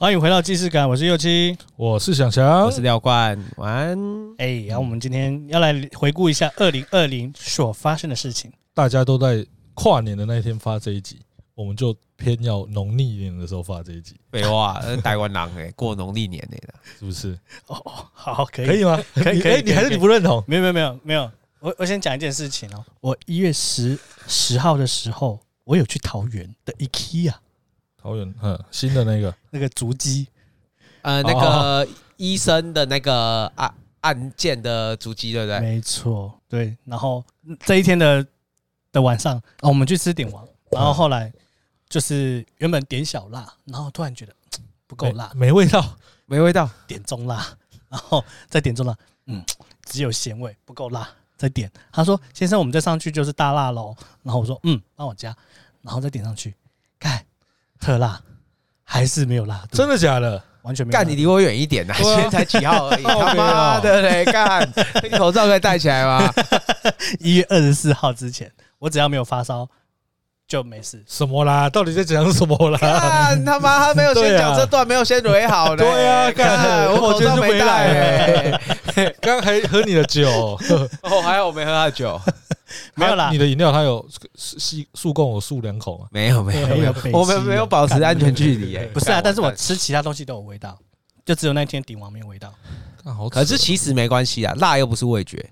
欢迎回到既视感，我是右七，我是想翔，我是廖冠。晚安。哎，然后我们今天要来回顾一下二零二零所发生的事情。大家都在跨年的那一天发这一集，我们就偏要农历年的时候发这一集。废话，台湾人哎，过农历年的，是不是？哦，好，可以，可以吗？可以，可以。你还是你不认同？没有，没有，没有，没有。我我先讲一件事情哦，我一月十十号的时候，我有去桃园的 IKEA。桃园，嗯，新的那个 那个足迹。呃，那个医生的那个案案件的足迹，对不对？没错，对。然后这一天的的晚上，我们去吃鼎王，然后后来就是原本点小辣，然后突然觉得 不够辣，没味道，没味道，点中辣，然后再点中辣，嗯，只有咸味，不够辣，再点。他说：“先生，我们再上去就是大辣喽。”然后我说：“嗯，帮我加。”然后再点上去，看特辣，还是没有辣度，真的假的？完全没有。干，你离我远一点呐！今天才几号而已，他妈的嘞！干，你口罩可以戴起来吗？一月二十四号之前，我只要没有发烧就没事。什么啦？到底在讲什么啦？干他妈，他没有先讲这段，没有先捋好的。对呀，干，我口罩没戴。刚 刚还喝你的酒，哦，还好我没喝他酒。没有啦，你的饮料他有吸速供我漱两口吗？没有，没有，没有，我们没有保持安全距离。哎，不是啊，但是我吃其他东西都有味道，就只有那天鼎王没有味道。可是其实没关系啊，辣又不是味觉，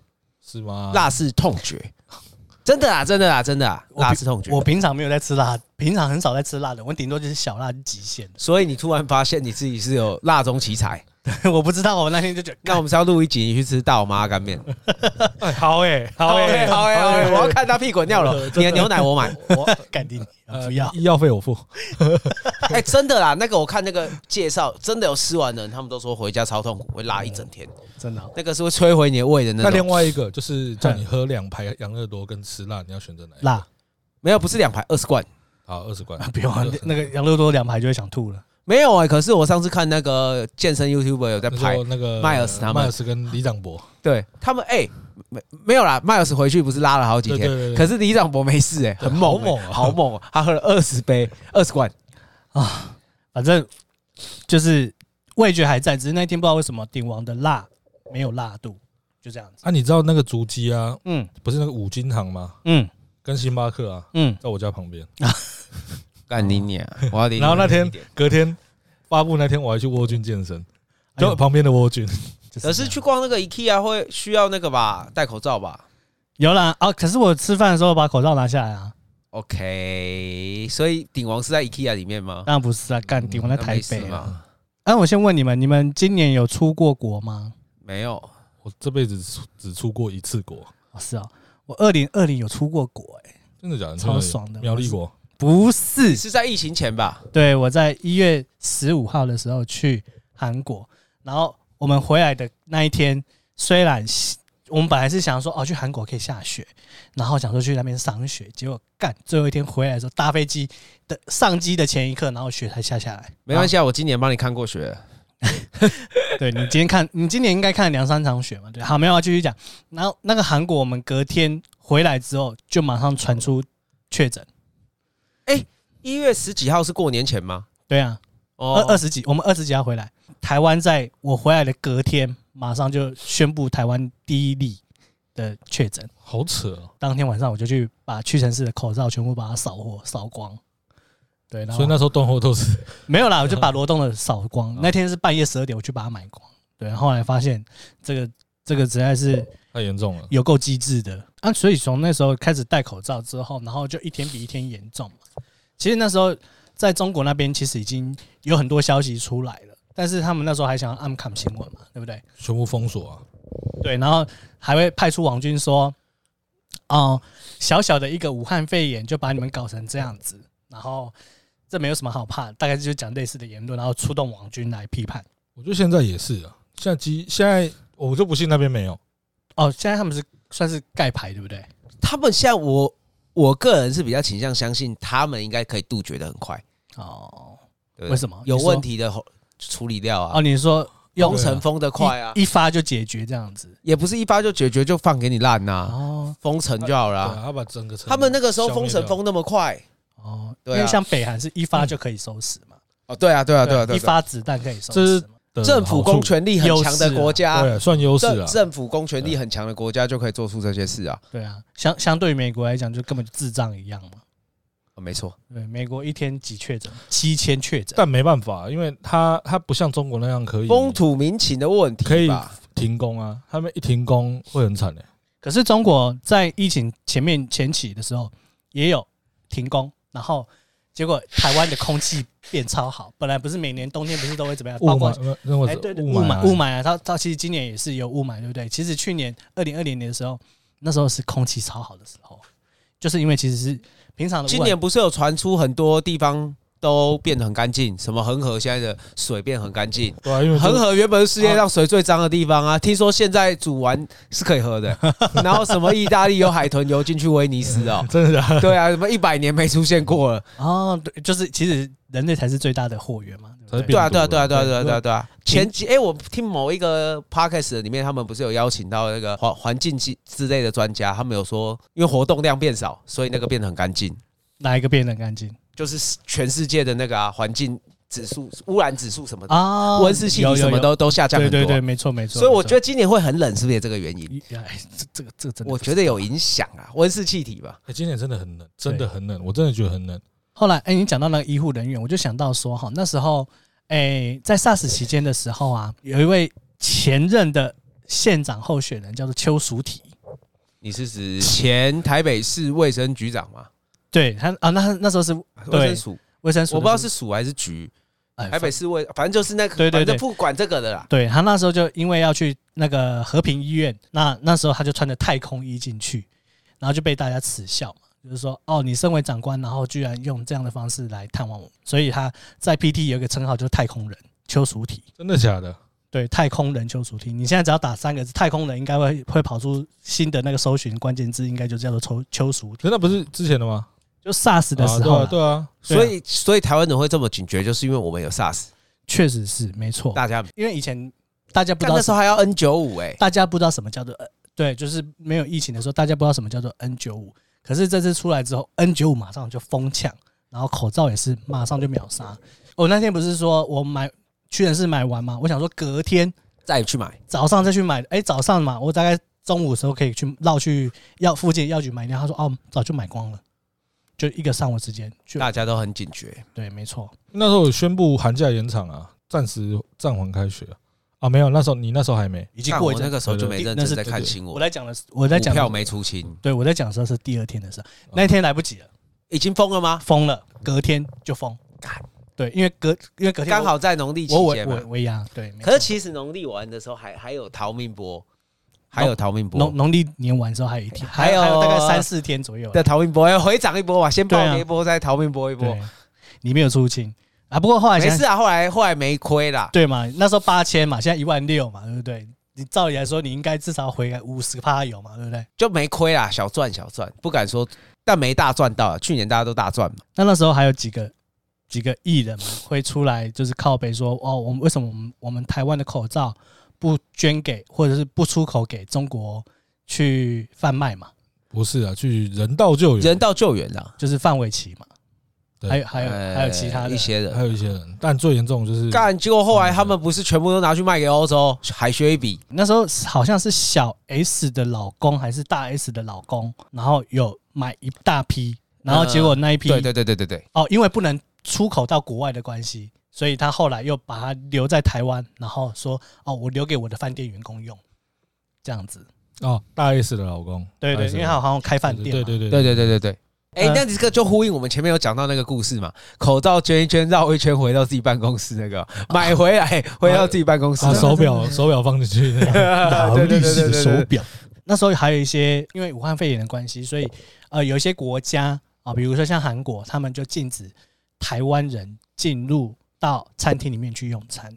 是吗？辣是痛觉，真的啊，真的啊，真的啊，辣是痛觉。我平常没有在吃辣，平常很少在吃辣的，我顶多就是小辣极限。所以你突然发现你自己是有辣中奇才。我不知道，我那天就觉得，那我们是要录一集，你去吃大我妈阿干面。好哎，好哎，好哎，好哎，我要看他屁滚尿流。你的牛奶我买，我干爹不要，医药费我付。哎，真的啦，那个我看那个介绍，真的有吃完的人，他们都说回家超痛苦，会辣一整天。真的，那个是会摧毁你的胃的那另外一个就是叫你喝两排养乐多跟吃辣，你要选择哪一个？辣，没有，不是两排，二十罐。好，二十罐。不用，那个养乐多两排就会想吐了。没有哎、欸，可是我上次看那个健身 YouTuber 有在拍那个迈尔斯他们，迈尔斯跟李长博，对他们哎、欸，没没有啦，迈尔斯回去不是拉了好几天，对对对对，可是李长博没事哎、欸，很猛、欸，好猛，他喝了二十杯，二十罐。啊，反正就是味觉还在，只是那天不知道为什么鼎王的辣没有辣度，就这样子。啊，你知道那个足迹啊，嗯，不是那个五金行吗？嗯，跟星巴克啊，嗯，在我家旁边。啊。干你娘！我要然后那天隔天发布那天，我还去沃君健身，就旁边的沃君。可是去逛那个 IKEA 会需要那个吧，戴口罩吧？有啦啊！可是我吃饭的时候把口罩拿下来啊。OK，所以鼎王是在 IKEA 里面吗？当然不是啊，干鼎王在台北嘛。哎，我先问你们，你们今年有出过国吗？没有，我这辈子只出过一次国。是啊，我二零二零有出过国，哎，真的假的？超爽的，苗栗国。不是，是在疫情前吧？对，我在一月十五号的时候去韩国，然后我们回来的那一天，虽然我们本来是想说哦，去韩国可以下雪，然后想说去那边赏雪，结果干最后一天回来的时候，搭飞机的上机的前一刻，然后雪才下下来。没关系啊，我今年帮你看过雪。对，你今天看，你今年应该看了两三场雪嘛？对，好，没有要继续讲。然后那个韩国，我们隔天回来之后，就马上传出确诊。哎，一月十几号是过年前吗？对啊，二二十几，我们二十几号回来。台湾在我回来的隔天，马上就宣布台湾第一例的确诊，好扯哦！当天晚上我就去把屈臣氏的口罩全部把它扫货扫光。对，所以那时候断货都是 没有啦，我就把罗东的扫光。那天是半夜十二点，我去把它买光。对，后来发现这个这个实在是太严重了，有够机智的啊！所以从那时候开始戴口罩之后，然后就一天比一天严重。其实那时候在中国那边，其实已经有很多消息出来了，但是他们那时候还想要暗砍新闻嘛，对不对？全部封锁啊！对，然后还会派出网军说：“哦，小小的一个武汉肺炎就把你们搞成这样子，然后这没有什么好怕，大概就是讲类似的言论，然后出动网军来批判。”我觉得现在也是啊，现在机现在我就不信那边没有哦，现在他们是算是盖牌，对不对？他们现在我。我个人是比较倾向相信他们应该可以杜绝的很快哦。为什么？有问题的处理掉啊？哦，你说封城封的快啊，一发就解决这样子，也不是一发就解决就放给你烂呐。哦，封城就好了。他把整个城他们那个时候封城封那么快哦，对，因为像北韩是一发就可以收拾嘛。哦，对啊，对啊，对啊，对，一发子弹可以收拾。政府公权力很强的国家，对，算优势啊。政府公权力很强的国家就可以做出这些事啊。对啊，相相对于美国来讲，就根本就智障一样嘛。没错，对，美国一天几确诊，七千确诊，但没办法，因为他他不像中国那样可以风土民情的问题，可以停工啊。他们一停工会很惨的。可是中国在疫情前面前期的时候也有停工，然后。结果台湾的空气变超好，本来不是每年冬天不是都会怎么样？包括哎，对对，雾霾雾霾啊，它它其实今年也是有雾霾，对不对？其实去年二零二零年的时候，那时候是空气超好的时候，就是因为其实是平常的。今年不是有传出很多地方。都变得很干净，什么恒河现在的水变很干净。对，因为恒河原本是世界上水最脏的地方啊，听说现在煮完是可以喝的。然后什么意大利有海豚游进去威尼斯哦，真的？对啊，什么一百年没出现过了哦，对，就是其实人类才是最大的货源嘛。对啊，对啊，对啊，对啊，对啊，对啊，对啊。前几哎，我听某一个 podcast 里面，他们不是有邀请到那个环环境之之类的专家，他们有说，因为活动量变少，所以那个变得很干净。哪一个变得很干净？就是全世界的那个啊，环境指数、污染指数什么的啊，温室气体什么都都下降很多。对对对，没错没错。所以我觉得今年会很冷，是不是也这个原因？哎，这这个这个真的，我觉得有影响啊，温室气体吧。哎，今年真的很冷，真的很冷，我真的觉得很冷。后来，哎，你讲到那个医护人员，我就想到说，哈，那时候，哎，在 SARS 期间的时候啊，有一位前任的县长候选人叫做邱淑媞。你是指前台北市卫生局长吗？对他啊，那那时候是卫生署，卫生署，我不知道是署还是局，哎台北市卫，反正就是那个，对对对，不管这个的啦。对他那时候就因为要去那个和平医院，那那时候他就穿着太空衣进去，然后就被大家耻笑嘛，就是说哦，你身为长官，然后居然用这样的方式来探望我，所以他在 PT 有一个称号，就是太空人邱淑体。真的假的？对，太空人邱淑媞，你现在只要打三个字“太空人”，应该会会跑出新的那个搜寻关键字，应该就叫做邱邱淑媞。那不是之前的吗？就 SARS 的时候，对啊，所以所以台湾人会这么警觉，就是因为我们有 SARS，确实是没错。大家因为以前大家不知道那时候还要 N 九五哎，大家不知道什么叫做对，就是没有疫情的时候，大家不知道什么叫做 N 九五。可是这次出来之后，N 九五马上就疯抢，然后口罩也是马上就秒杀。我那天不是说我买屈臣氏买完吗？我想说隔天再去买，早上再去买。哎，早上嘛，我大概中午的时候可以去绕去药附近药局买一辆。他说哦，早就买光了。就一个上午时间，大家都很警觉。对，没错。那时候有宣布寒假延长啊，暂时暂缓开学啊。没有，那时候你那时候还没，已经过。那个时候就没认真在看新闻。我在讲的是，我在讲票没出清。对，我在讲的时候是第二天的事，那天来不及了，已经封了吗？封了，隔天就封。对，因为隔因为隔天刚好在农历期间嘛。对。可是其实农历完的时候还还有逃命波。还有逃命波，农农历年完之后还有一天，还有大概三四天左右的逃命波，要回涨一波吧，先爆一波，再逃命波一波。你没有出清啊？不过后来没事啊，后来后来没亏啦。对嘛？那时候八千嘛，现在一万六嘛，对不对？你照理来说，你应该至少回个五十趴有嘛，对不对？就没亏啦，小赚小赚，不敢说，但没大赚到。去年大家都大赚嘛。那那时候还有几个几个艺人嘛，会出来就是靠北说哦，我们为什么我们我们台湾的口罩不捐给或者是不出口给中国？去贩卖嘛？不是啊，去人道救援，人道救援啊，就是范玮琪嘛。还有还有还有其他一些人，还有一些人，但最严重就是干。结果后来他们不是全部都拿去卖给欧洲，还削一笔。那时候好像是小 S 的老公还是大 S 的老公，然后有买一大批，然后结果那一批，对对对对对对。哦，因为不能出口到国外的关系，所以他后来又把它留在台湾，然后说哦，我留给我的饭店员工用，这样子。哦，大 S 的老公，对对，因为他好像开饭店，对对对对对。对对对。哎，那这个就呼应我们前面有讲到那个故事嘛，口罩捐一捐，绕一圈回到自己办公室，那个买回来回到自己办公室，手表手表放进去，劳力士的手表。那时候还有一些，因为武汉肺炎的关系，所以呃，有一些国家啊，比如说像韩国，他们就禁止台湾人进入到餐厅里面去用餐，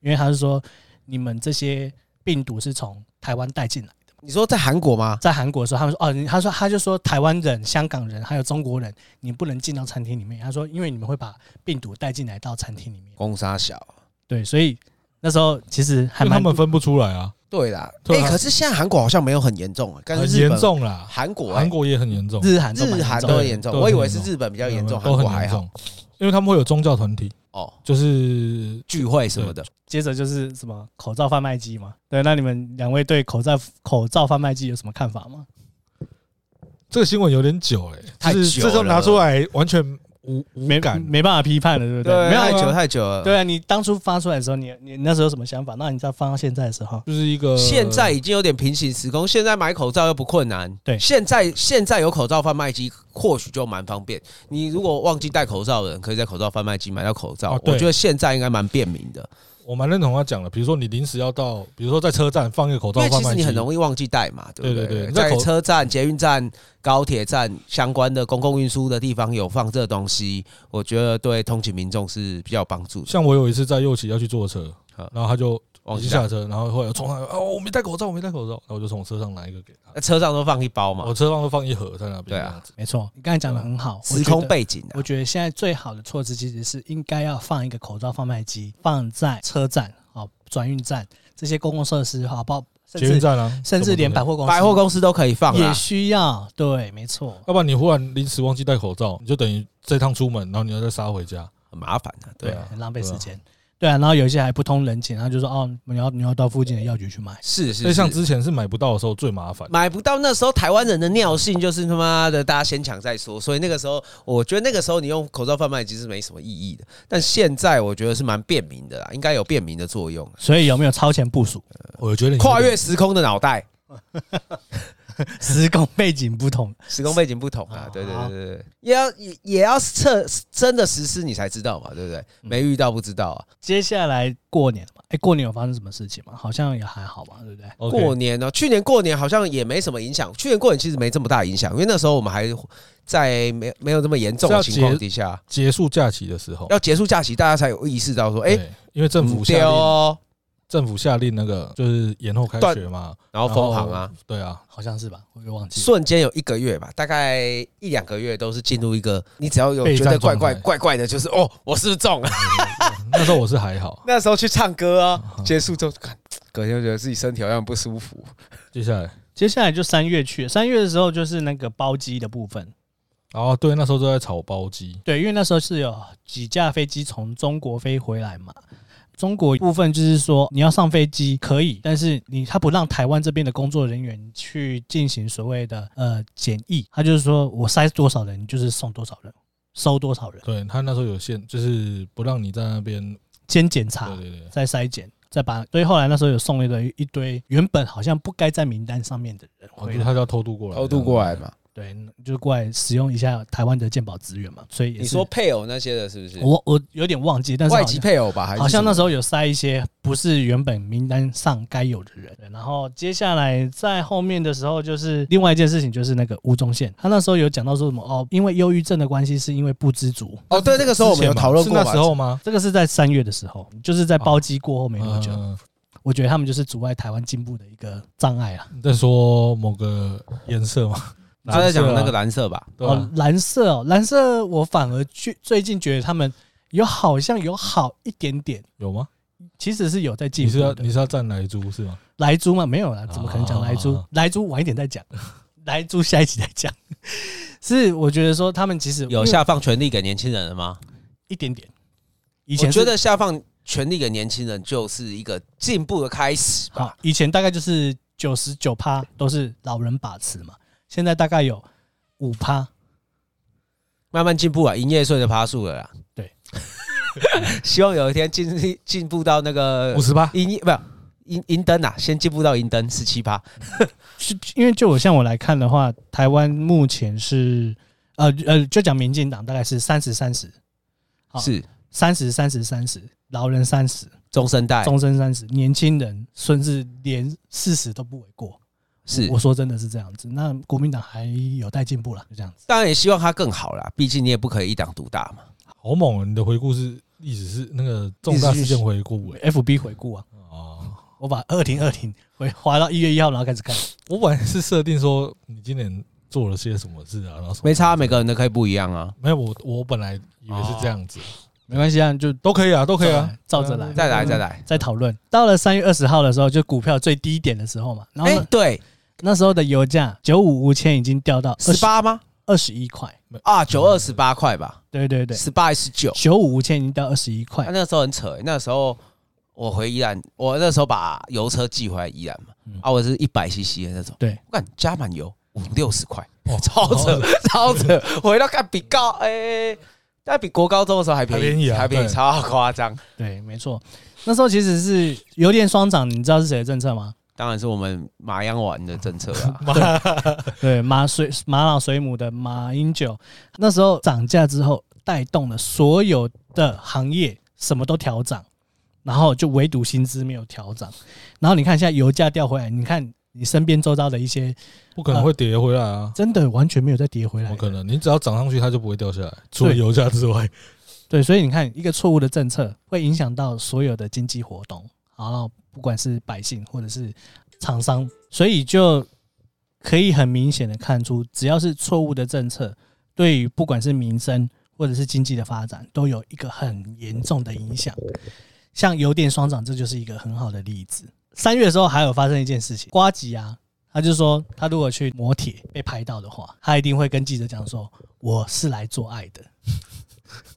因为他是说你们这些病毒是从台湾带进来的。你说在韩国吗？在韩国的时候，他们说哦，他说他就说台湾人、香港人还有中国人，你不能进到餐厅里面。他说，因为你们会把病毒带进来到餐厅里面。公杀小，对，所以那时候其实还他们分不出来啊。对啦，哎，可是现在韩国好像没有很严重啊，很严重啦。韩国韩国也很严重，日韩日韩都很严重。我以为是日本比较严重，韩国还好，因为他们会有宗教团体。哦，就是聚会什么的。接着就是什么口罩贩卖机嘛？对，那你们两位对口罩口罩贩卖机有什么看法吗？这个新闻有点久哎、欸，太久了，这时候拿出来完全。无无感没，办法批判了，对不对？对，太久太久了。对啊，你当初发出来的时候，你你那时候有什么想法？那你再放到现在的时候，就是一个现在已经有点平行时空。现在买口罩又不困难，对。现在现在有口罩贩卖机，或许就蛮方便。你如果忘记戴口罩的人，可以在口罩贩卖机买到口罩。我觉得现在应该蛮便民的。我蛮认同他讲的，比如说你临时要到，比如说在车站放一个口罩，因为其实你很容易忘记带嘛，对不对？对对对，在车站、捷运站、高铁站相关的公共运输的地方有放这东西，我觉得对通勤民众是比较有帮助。像我有一次在右起要去坐车，然后他就。我就下车，然后后来冲上来，哦，我没戴口罩，我没戴口罩，然后我就从车上拿一个给他。那车上都放一包嘛？我车上都放一盒在那边。对啊，没错，你刚才讲的很好，时空背景。我觉得现在最好的措施其实是应该要放一个口罩贩卖机放在车站、好转运站这些公共设施，好不好？捷运站啊，甚至连百货公司、百货公司都可以放，也需要。对，没错。要不然你忽然临时忘记戴口罩，你就等于这趟出门，然后你要再杀回家，很麻烦的。对啊，很浪费时间。对啊，然后有一些还不通人情，然后就说哦，你要你要到附近的药局去买。是是，所以像之前是买不到的时候最麻烦。买不到那时候台湾人的尿性就是他妈的，大家先抢再说。所以那个时候，我觉得那个时候你用口罩贩卖其实没什么意义的。但现在我觉得是蛮便民的啦，应该有便民的作用。所以有没有超前部署？我觉得跨越时空的脑袋。时空背景不同，时空背景不同啊！对对对对对，也要也也要测真的实施你才知道嘛，对不对？没遇到不知道啊。接下来过年嘛，哎，过年有发生什么事情吗？好像也还好吧，对不对？过年呢，去年过年好像也没什么影响。去年过年其实没这么大影响，因为那时候我们还在没没有这么严重的情况底下，结束假期的时候，要结束假期，大家才有意识到说，哎，因为政府下令。政府下令那个就是延后开学嘛，然后封行啊，对啊，好像是吧，我又忘记。瞬间有一个月吧，大概一两个月都是进入一个，你只要有觉得怪怪怪怪的，就是哦，我是不是中了？那时候我是还好，那时候去唱歌啊，结束之后看，隔天就觉得自己身体好像不舒服。接下来，接下来就三月去，三月的时候就是那个包机的部分。哦，对，那时候都在炒包机。对，因为那时候是有几架飞机从中国飞回来嘛。中国部分就是说，你要上飞机可以，但是你他不让台湾这边的工作人员去进行所谓的呃检疫，他就是说我塞多少人，你就是送多少人，收多少人。对，他那时候有限，就是不让你在那边先检查，对对对，再筛检，再把。所以后来那时候有送一堆一堆原本好像不该在名单上面的人回来，他就要偷渡过来，偷渡过来嘛。对，就是过来使用一下台湾的鉴宝资源嘛，所以你说配偶那些的，是不是？我我有点忘记，但是外籍配偶吧，好像那时候有塞一些不是原本名单上该有的人。然后接下来在后面的时候，就是另外一件事情，就是那个吴宗宪，他那时候有讲到说什么哦，因为忧郁症的关系，是因为不知足。哦，对，那个时候我们有讨论过，是那时候吗？这个是在三月的时候，就是在包机过后没多久，我觉得他们就是阻碍台湾进步的一个障碍啊。你在说某个颜色吗？他在讲那个蓝色吧？哦，蓝色哦，蓝色，我反而去最近觉得他们有好像有好一点点，有吗？其实是有在进步。你是要你是要站莱猪是吗？莱猪吗？没有啦，怎么可能讲莱猪？莱猪晚一点再讲，莱猪下一集再讲。是我觉得说他们其实有下放权力给年轻人了吗？一点点。以前觉得下放权力给年轻人就是一个进步的开始吧。以前大概就是九十九趴都是老人把持嘛。现在大概有五趴，慢慢进步啊，营业税的趴数了啦。对，希望有一天进进步到那个五十趴，营业不营营灯啊，先进步到银灯十七趴。是因为就我像我来看的话，台湾目前是呃呃，就讲民进党大概是三十三十，是。三十三十三十，老人三十，中生代。中生三十，年轻人甚至连四十都不为过。是，我说真的是这样子。那国民党还有待进步了，就这样子。当然也希望他更好啦，毕竟你也不可以一党独大嘛。好猛啊！你的回顾是历史是那个重大事件回顾，FB 回顾啊。哦，我把二零二零回滑到一月一号，然后开始看。我本来是设定说你今年做了些什么事啊，然后没差，每个人都可以不一样啊。没有，我我本来以为是这样子，没关系啊，就都可以啊，都可以啊，照着来，再来，再来，再讨论。到了三月二十号的时候，就股票最低点的时候嘛。然后对。那时候的油价九五五千已经掉到十八吗？二十一块，啊，九二十八块吧？对对对，十八还是九？九五无铅已经掉二十一块。那那时候很扯，那时候我回宜兰，我那时候把油车寄回来宜兰嘛，啊，我是一百 CC 的那种，对，我看加满油五六十块，超扯 超扯，回到看比高哎，但比国高中的时候还便宜，还便宜，超夸张。对，没错，那时候其实是油电双涨，你知道是谁的政策吗？当然是我们马央丸的政策啊，对，马水马老水母的马英九，那时候涨价之后，带动了所有的行业，什么都调涨，然后就唯独薪资没有调涨。然后你看现在油价掉回来，你看你身边周遭的一些，不可能会跌回来啊，真的完全没有再跌回来，不可能，你只要涨上去，它就不会掉下来，除了油价之外，对，所以你看一个错误的政策会影响到所有的经济活动，然后。不管是百姓或者是厂商，所以就可以很明显的看出，只要是错误的政策，对于不管是民生或者是经济的发展，都有一个很严重的影响。像油电双涨，这就是一个很好的例子。三月的时候还有发生一件事情，瓜吉啊，他就说他如果去磨铁被拍到的话，他一定会跟记者讲说，我是来做爱的。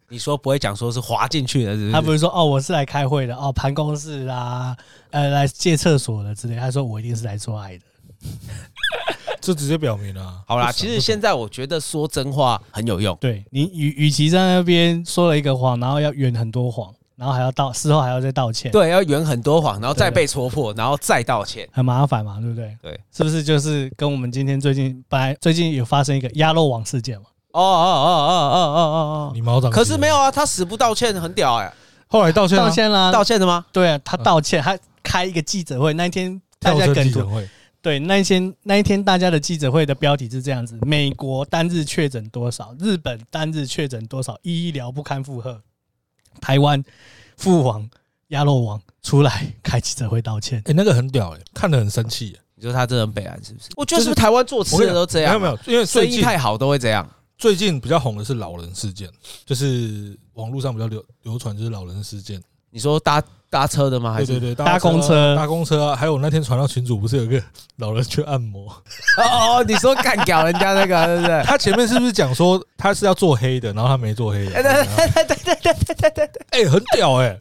你说不会讲说是滑进去的，是不是？他不是说哦，我是来开会的哦，盘公事啊，呃，来借厕所的之类。他说我一定是来做爱的，这直接表明了。好啦，其实现在我觉得说真话很有用。对你与与其在那边说了一个谎，然后要圆很多谎，然后还要道事后还要再道歉，对，要圆很多谎，然后再被戳破，然后再道歉，很麻烦嘛，对不对？对，是不是就是跟我们今天最近本来最近有发生一个鸭肉网事件嘛？哦哦哦哦哦哦哦哦！你毛长？可是没有啊，他死不道歉，很屌哎。后来道歉道歉了，道歉的吗？对啊，他道歉他开一个记者会。那一天大家跟对那一天那一天大家的记者会的标题是这样子：美国单日确诊多少？日本单日确诊多少？医疗不堪负荷。台湾父皇鸭肉王出来开记者会道歉。哎，那个很屌哎，看得很生气。你说他这人悲哀？是不是？我觉得是不是台湾做吃的都这样。没有没有，因为生意太好都会这样。最近比较红的是老人事件，就是网络上比较流流传，就是老人事件。你说搭搭车的吗？对对对，搭公车搭公车。还有那天传到群主，不是有个老人去按摩？哦，你说干掉人家那个 对不对？他前面是不是讲说他是要做黑的，然后他没做黑？对对对对对对对对对。哎，很屌哎，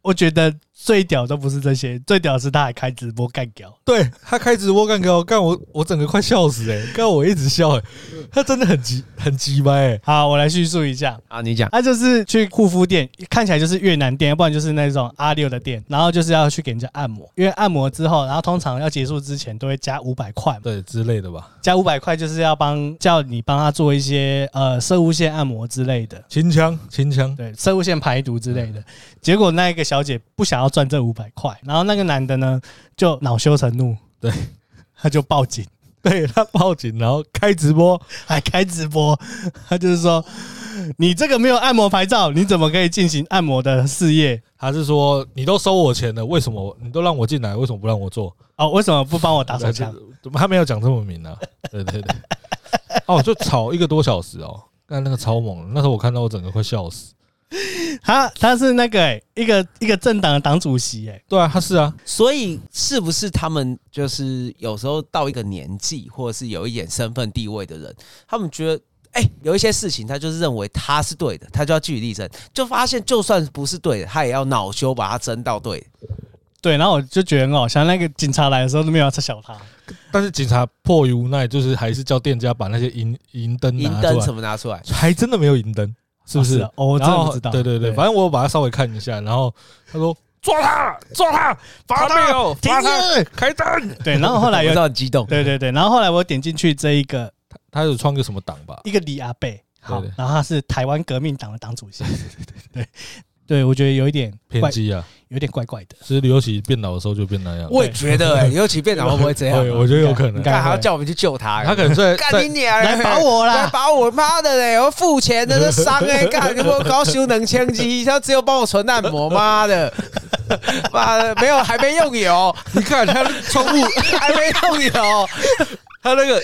我觉得。最屌都不是这些，最屌是他还开直播干屌，对他开直播干屌，干我我整个快笑死哎！干我一直笑哎，他真的很急很急掰哎。好，我来叙述一下。啊，你讲，他就是去护肤店，看起来就是越南店，要不然就是那种阿六的店，然后就是要去给人家按摩，因为按摩之后，然后通常要结束之前都会加五百块，对之类的吧，加五百块就是要帮叫你帮他做一些呃射物线按摩之类的，清腔清腔，对射物线排毒之类的。结果那一个小姐不想要赚这五百块。然后那个男的呢，就恼羞成怒，对，他就报警，对他报警，然后开直播，还开直播，他就是说，你这个没有按摩牌照，你怎么可以进行按摩的事业？他是说，你都收我钱了，为什么你都让我进来，为什么不让我做？哦，为什么不帮我打手枪？怎么他没有讲这么明呢？对对对，哦，就吵一个多小时哦，刚才那个超猛，那时候我看到我整个快笑死。他他是那个、欸、一个一个政党的党主席哎、欸，对啊，他是啊，所以是不是他们就是有时候到一个年纪，或者是有一点身份地位的人，他们觉得哎、欸，有一些事情他就是认为他是对的，他就要据理力争，就发现就算不是对的，他也要恼羞把他争到对。对，然后我就觉得很好笑，那个警察来的时候都没有要撤销他，但是警察迫于无奈，就是还是叫店家把那些银银灯、银灯什么拿出来，还真的没有银灯。是不是？哦，我真的不知道。对对对，反正我把它稍微看一下，然后他说抓他，抓他，罚没有，罚他，开灯。对，然后后来 有很激动。对对对，然后后来我点进去这一个，他他有创个什么党吧？一个李阿贝，好，然后他是台湾革命党的党主席。对对对对。我觉得有一点偏激啊，有点怪怪的。其实刘启变老的时候就变那样。我也觉得，哎，刘启变老会不会这样？我觉得有可能。干还要叫我们去救他，他可能在干你娘，来保我啦，来保我妈的嘞！我付钱的，这伤哎，干你我搞修能枪机，他只有帮我存按摩，妈的，妈的没有，还没用油。你看他 窗户还没用油，他那个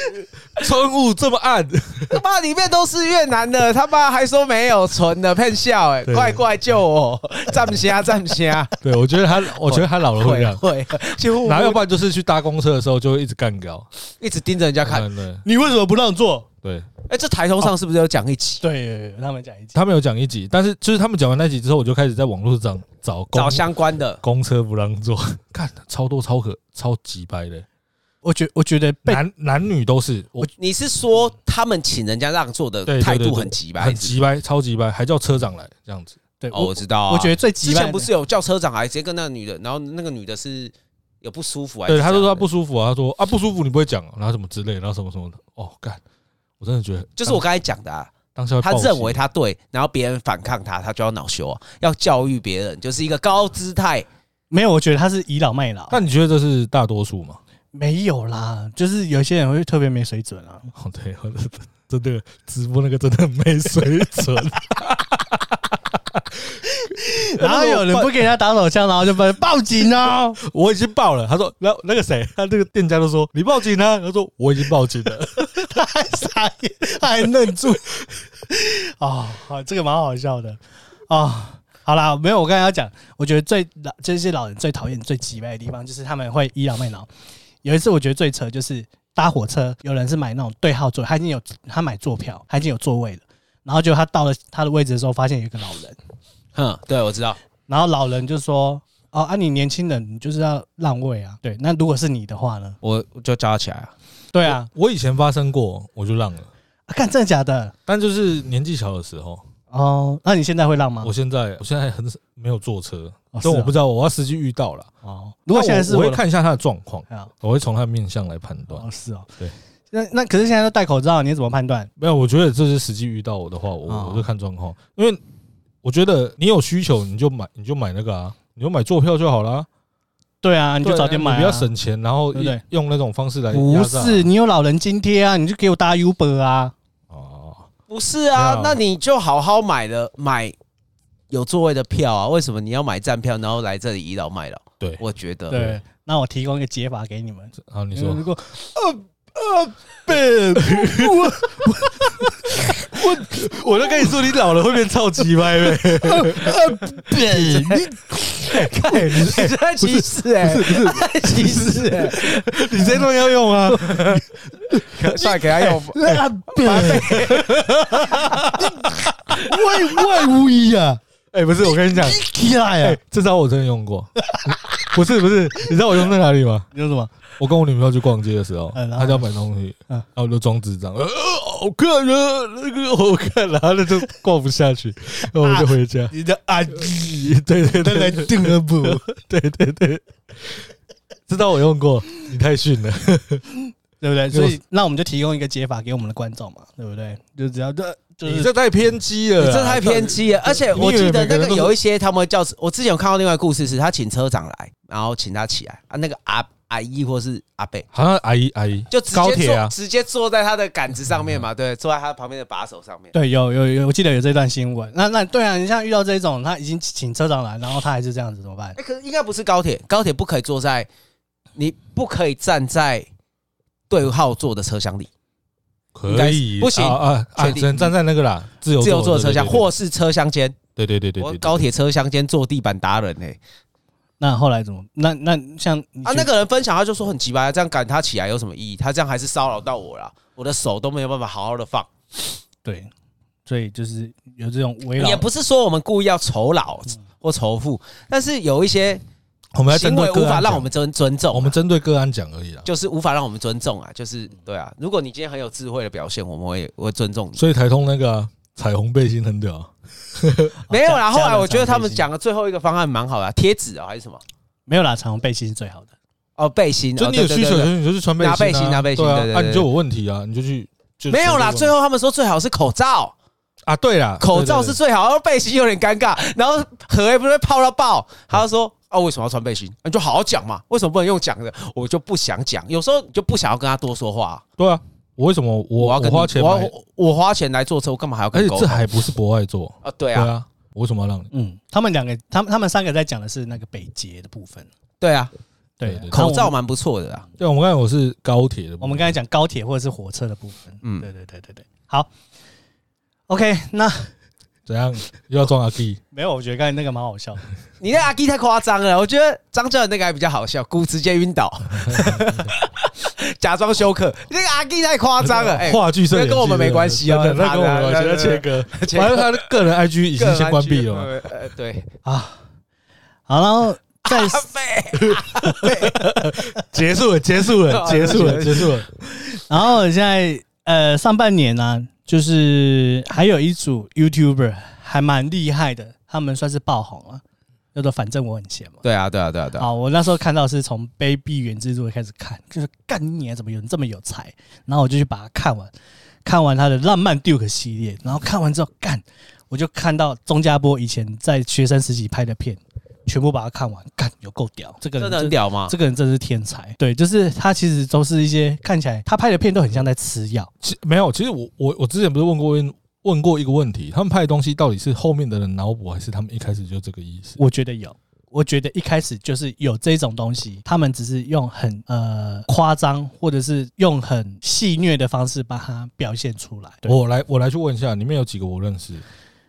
窗户这么暗，他妈里面都是越南的，他妈还说没有存的骗笑，哎，快快救我，站虾站虾。对，我觉得他，我觉得他老了会这样，会，就然后要不然就是去搭公车的时候就会一直干掉，一直盯着人家看，你为什么不让座？对，哎，这台头上是不是有讲一集？对，他们讲一集，他们有讲一集，但是就是他们讲完那集之后，我就开始在网络上找找相关的。公车不让座，看超多超可超级白的。我觉我觉得男男女都是我，你是说他们请人家让座的态度很急掰，很急掰，超级掰，还叫车长来这样子？对，哦，我知道。我觉得最急掰，之前不是有叫车长来直接跟那个女的，然后那个女的是有不舒服，对，他说他不舒服啊，他说啊不舒服你不会讲，然后什么之类，然后什么什么的。哦，干，我真的觉得就是我刚才讲的，啊，当下他认为他对，然后别人反抗他，他就要恼羞啊，要教育别人，就是一个高姿态。没有，我觉得他是倚老卖老。那你觉得这是大多数吗？没有啦，就是有些人会特别没水准啊。哦，对，真的直播那个真的没水准。然后有人不给人家打手枪，然后就报报警啊！我已经报了。他说，然后那个谁，他这个店家都说你报警啊。他说我已经报警了。他还傻眼，他还愣住。哦，好，这个蛮好笑的哦。好啦，没有，我刚才要讲，我觉得最老这些老人最讨厌、最机掰的地方，就是他们会倚老卖老。有一次我觉得最扯就是搭火车，有人是买那种对号座，他已经有他买坐票，他已经有座位了，然后就他到了他的位置的时候，发现有一个老人，哼，对，我知道，然后老人就说：“哦，啊，你年轻人，你就是要让位啊。”对，那如果是你的话呢？我就叫他起来啊。对啊，我以前发生过，我就让了。啊，看真的假的？但就是年纪小的时候。哦，那你现在会让吗？我现在我现在很没有坐车，所以我不知道，我要实际遇到了。哦，如果现在是，我会看一下他的状况，我会从他的面相来判断。哦，是哦，对。那那可是现在都戴口罩，你怎么判断？没有，我觉得这是实际遇到我的话，我我就看状况，因为我觉得你有需求，你就买，你就买那个啊，你就买坐票就好了。对啊，你就早点买，比较省钱，然后用那种方式来。不是，你有老人津贴啊，你就给我搭 Uber 啊。不是啊，那你就好好买了买有座位的票啊！为什么你要买站票，然后来这里倚老卖老？对，我觉得。对，那我提供一个解法给你们。好，你说。如果呃呃，Ben，我我我都跟你说，你老了会变超级歪呗。呃，Ben，你看你在歧视哎，不是不是在歧视哎，你这段要用啊。算了，给他用。万万无一啊！哎，不是，我跟你讲！这招我真的用过。不是不是，你知道我用在哪里吗？你用什么？我跟我女朋友去逛街的时候，她就要买东西，然后我就装智障，呃，好看啊，那个好看，然后那就逛不下去，然后我就回家。你的阿姨，对对对，来订个布，对对对，知道我用过，你太逊了。对不对？所以那我们就提供一个解法给我们的观众嘛，对不对？就只要这，你这太偏激了，你这太偏激了。而且我记得那个有一些他们叫，我之前有看到另外故事，是他请车长来，然后请他起来啊，那个阿阿姨或是阿贝，好像阿姨阿姨就直接坐直接坐在他的杆子上面嘛，对，坐在他旁边的把手上面。对，有有有，我记得有这段新闻。那那对啊，你像遇到这种，他已经请车长来，然后他还是这样子，怎么办？哎，可是应该不是高铁，高铁不可以坐在，你不可以站在。对号座的车厢里可以不行啊啊！只能站在那个啦，自由自由坐车厢或是车厢间。对对对对，高铁车厢间坐地板达人呢？那后来怎么？那那像啊，那个人分享他就说很奇葩，这样赶他起来有什么意义？他这样还是骚扰到我了，我的手都没有办法好好的放。对，所以就是有这种围绕，也不是说我们故意要酬劳或仇富，但是有一些。我们针对无法让我们尊尊重，我们针对个案讲而已啦，就是无法让我们尊重啊，就是对啊。如果你今天很有智慧的表现，我们会会尊重你。所以台通那个彩虹背心很屌，没有啦。后来我觉得他们讲的最后一个方案蛮好的，贴纸啊还是什么？没有啦，彩虹背心是最好的哦。背心，就你有需求，你就去穿背心，拿背心，拿背心。对对对，你就有问题啊，你就去。没有啦，最后他们说最好是口罩啊。对啦，口罩是最好，然后背心有点尴尬，然后何也不是泡到爆，他就说。啊，为什么要穿背心？你就好好讲嘛。为什么不能用讲的？我就不想讲。有时候你就不想要跟他多说话。对啊，我为什么我，我要跟花钱？我我花钱来坐车，我干嘛还要？而且这还不是博爱坐啊？对啊，对啊，我为什么要让你？嗯，他们两个，他们他们三个在讲的是那个北捷的部分。对啊，对，口罩蛮不错的啊。对，我们刚才我是高铁的，我们刚才讲高铁或者是火车的部分。嗯，对对对对对。好，OK，那怎样又要装阿 K？没有，我觉得刚才那个蛮好笑的。你那阿 K 太夸张了，我觉得张教的那个还比较好笑，鼓直接晕倒，假装休克。那个阿 K 太夸张了，话剧社跟我们没关系啊，那跟我们觉得切割，反正他的个人 IG 已经先关闭了嘛。呃，对啊，好，然后。在结束了，结束了，结束了，结束了。然后现在呃，上半年呢、啊，就是还有一组 YouTuber 还蛮厉害的，他们算是爆红了，叫做反正我很闲嘛。对啊，对啊，对啊，对啊。好，我那时候看到是从 Baby 原制作开始看，就是干你啊怎么有人这么有才？然后我就去把它看完，看完他的浪漫 Duke 系列，然后看完之后干，我就看到钟家波以前在学生时期拍的片。全部把它看完，干有够屌！这个人真的很屌吗？这个人真是天才。对，就是他其实都是一些看起来他拍的片都很像在吃药。其没有，其实我我我之前不是问过问问过一个问题，他们拍的东西到底是后面的人脑补，还是他们一开始就这个意思？我觉得有，我觉得一开始就是有这种东西，他们只是用很呃夸张，或者是用很戏谑的方式把它表现出来。我来我来去问一下，里面有几个我认识。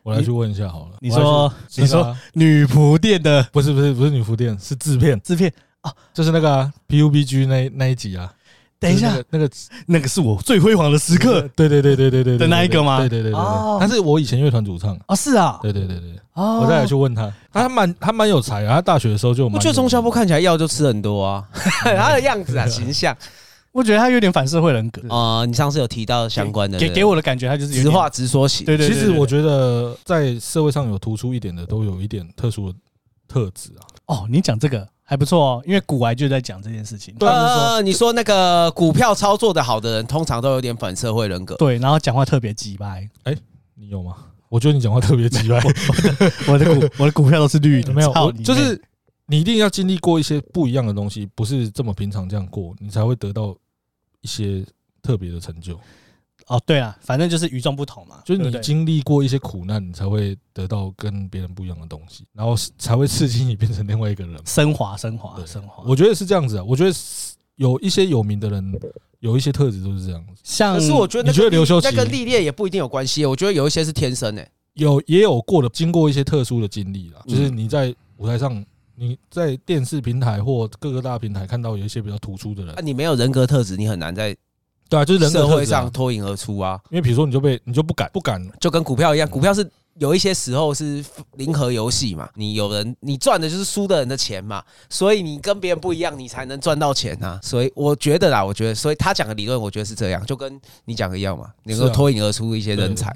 我来去问一下好了。你说，你说女仆店的不是不是不是女仆店，是制片制片啊，就是那个 PUBG 那那一集啊。等一下，那个那个是我最辉煌的时刻。对对对对对对的那一个吗？对对对对。他是我以前乐团主唱啊。是啊。对对对对。我再来去问他，他蛮他蛮有才啊。他大学的时候就，我觉得钟小波看起来药就吃很多啊，他的样子啊，形象。我觉得他有点反社会人格啊、呃！你上次有提到相关的，给给我的感觉，他就是直话直说型。对对，其实我觉得在社会上有突出一点的，都有一点特殊的特质啊。哦，你讲这个还不错哦，因为股癌就在讲这件事情。对，呃，你说那个股票操作的好的人，通常都有点反社会人格。对，然后讲话特别直白。哎，你有吗？我觉得你讲话特别直白。我的股，我的股票都是绿的，没有，就是你一定要经历过一些不一样的东西，不是这么平常这样过，你才会得到。一些特别的成就哦，对啊，反正就是与众不同嘛，就是你经历过一些苦难，你才会得到跟别人不一样的东西，然后才会刺激你变成另外一个人，升华、升华、升华。我觉得是这样子啊，我觉得有一些有名的人，有一些特质都是这样子。像可是我觉得，你觉得刘修齐那跟历练也不一定有关系，我觉得有一些是天生诶，有也有过的，经过一些特殊的经历啦，就是你在舞台上。你在电视平台或各个大平台看到有一些比较突出的人，啊，你没有人格特质，你很难在对啊，就是人格社会上脱颖而出啊。因为比如说，你就被你就不敢不敢，就跟股票一样，股票是有一些时候是零和游戏嘛，你有人你赚的就是输的人的钱嘛，所以你跟别人不一样，你才能赚到钱啊。所以我觉得啦，我觉得，所以他讲的理论，我觉得是这样，就跟你讲的一样嘛，能够脱颖而出一些人才。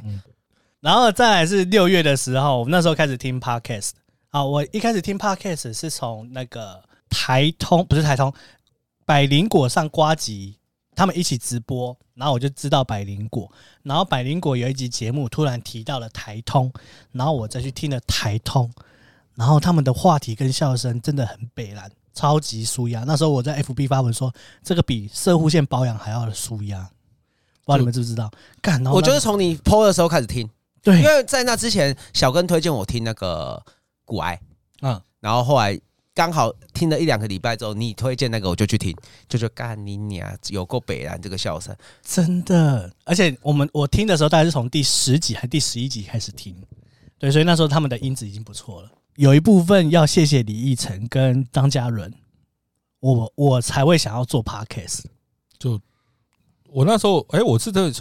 然后再来是六月的时候，我们那时候开始听 Podcast。啊，我一开始听 Podcast 是从那个台通，不是台通，百灵果上瓜集，他们一起直播，然后我就知道百灵果，然后百灵果有一集节目突然提到了台通，然后我再去听了台通，然后他们的话题跟笑声真的很北蓝，超级舒压。那时候我在 FB 发文说，这个比射护线保养还要舒压，不知道你们知不知道？干，我就是从你 PO 的时候开始听，对，因为在那之前小根推荐我听那个。股癌，嗯，然后后来刚好听了一两个礼拜之后，你推荐那个我就去听，就说干你娘，有够北然这个笑声，真的。而且我们我听的时候大概是从第十集还第十一集开始听，对，所以那时候他们的音质已经不错了。有一部分要谢谢李奕晨跟张嘉伦，我我才会想要做 podcast。就我那时候，哎，我是在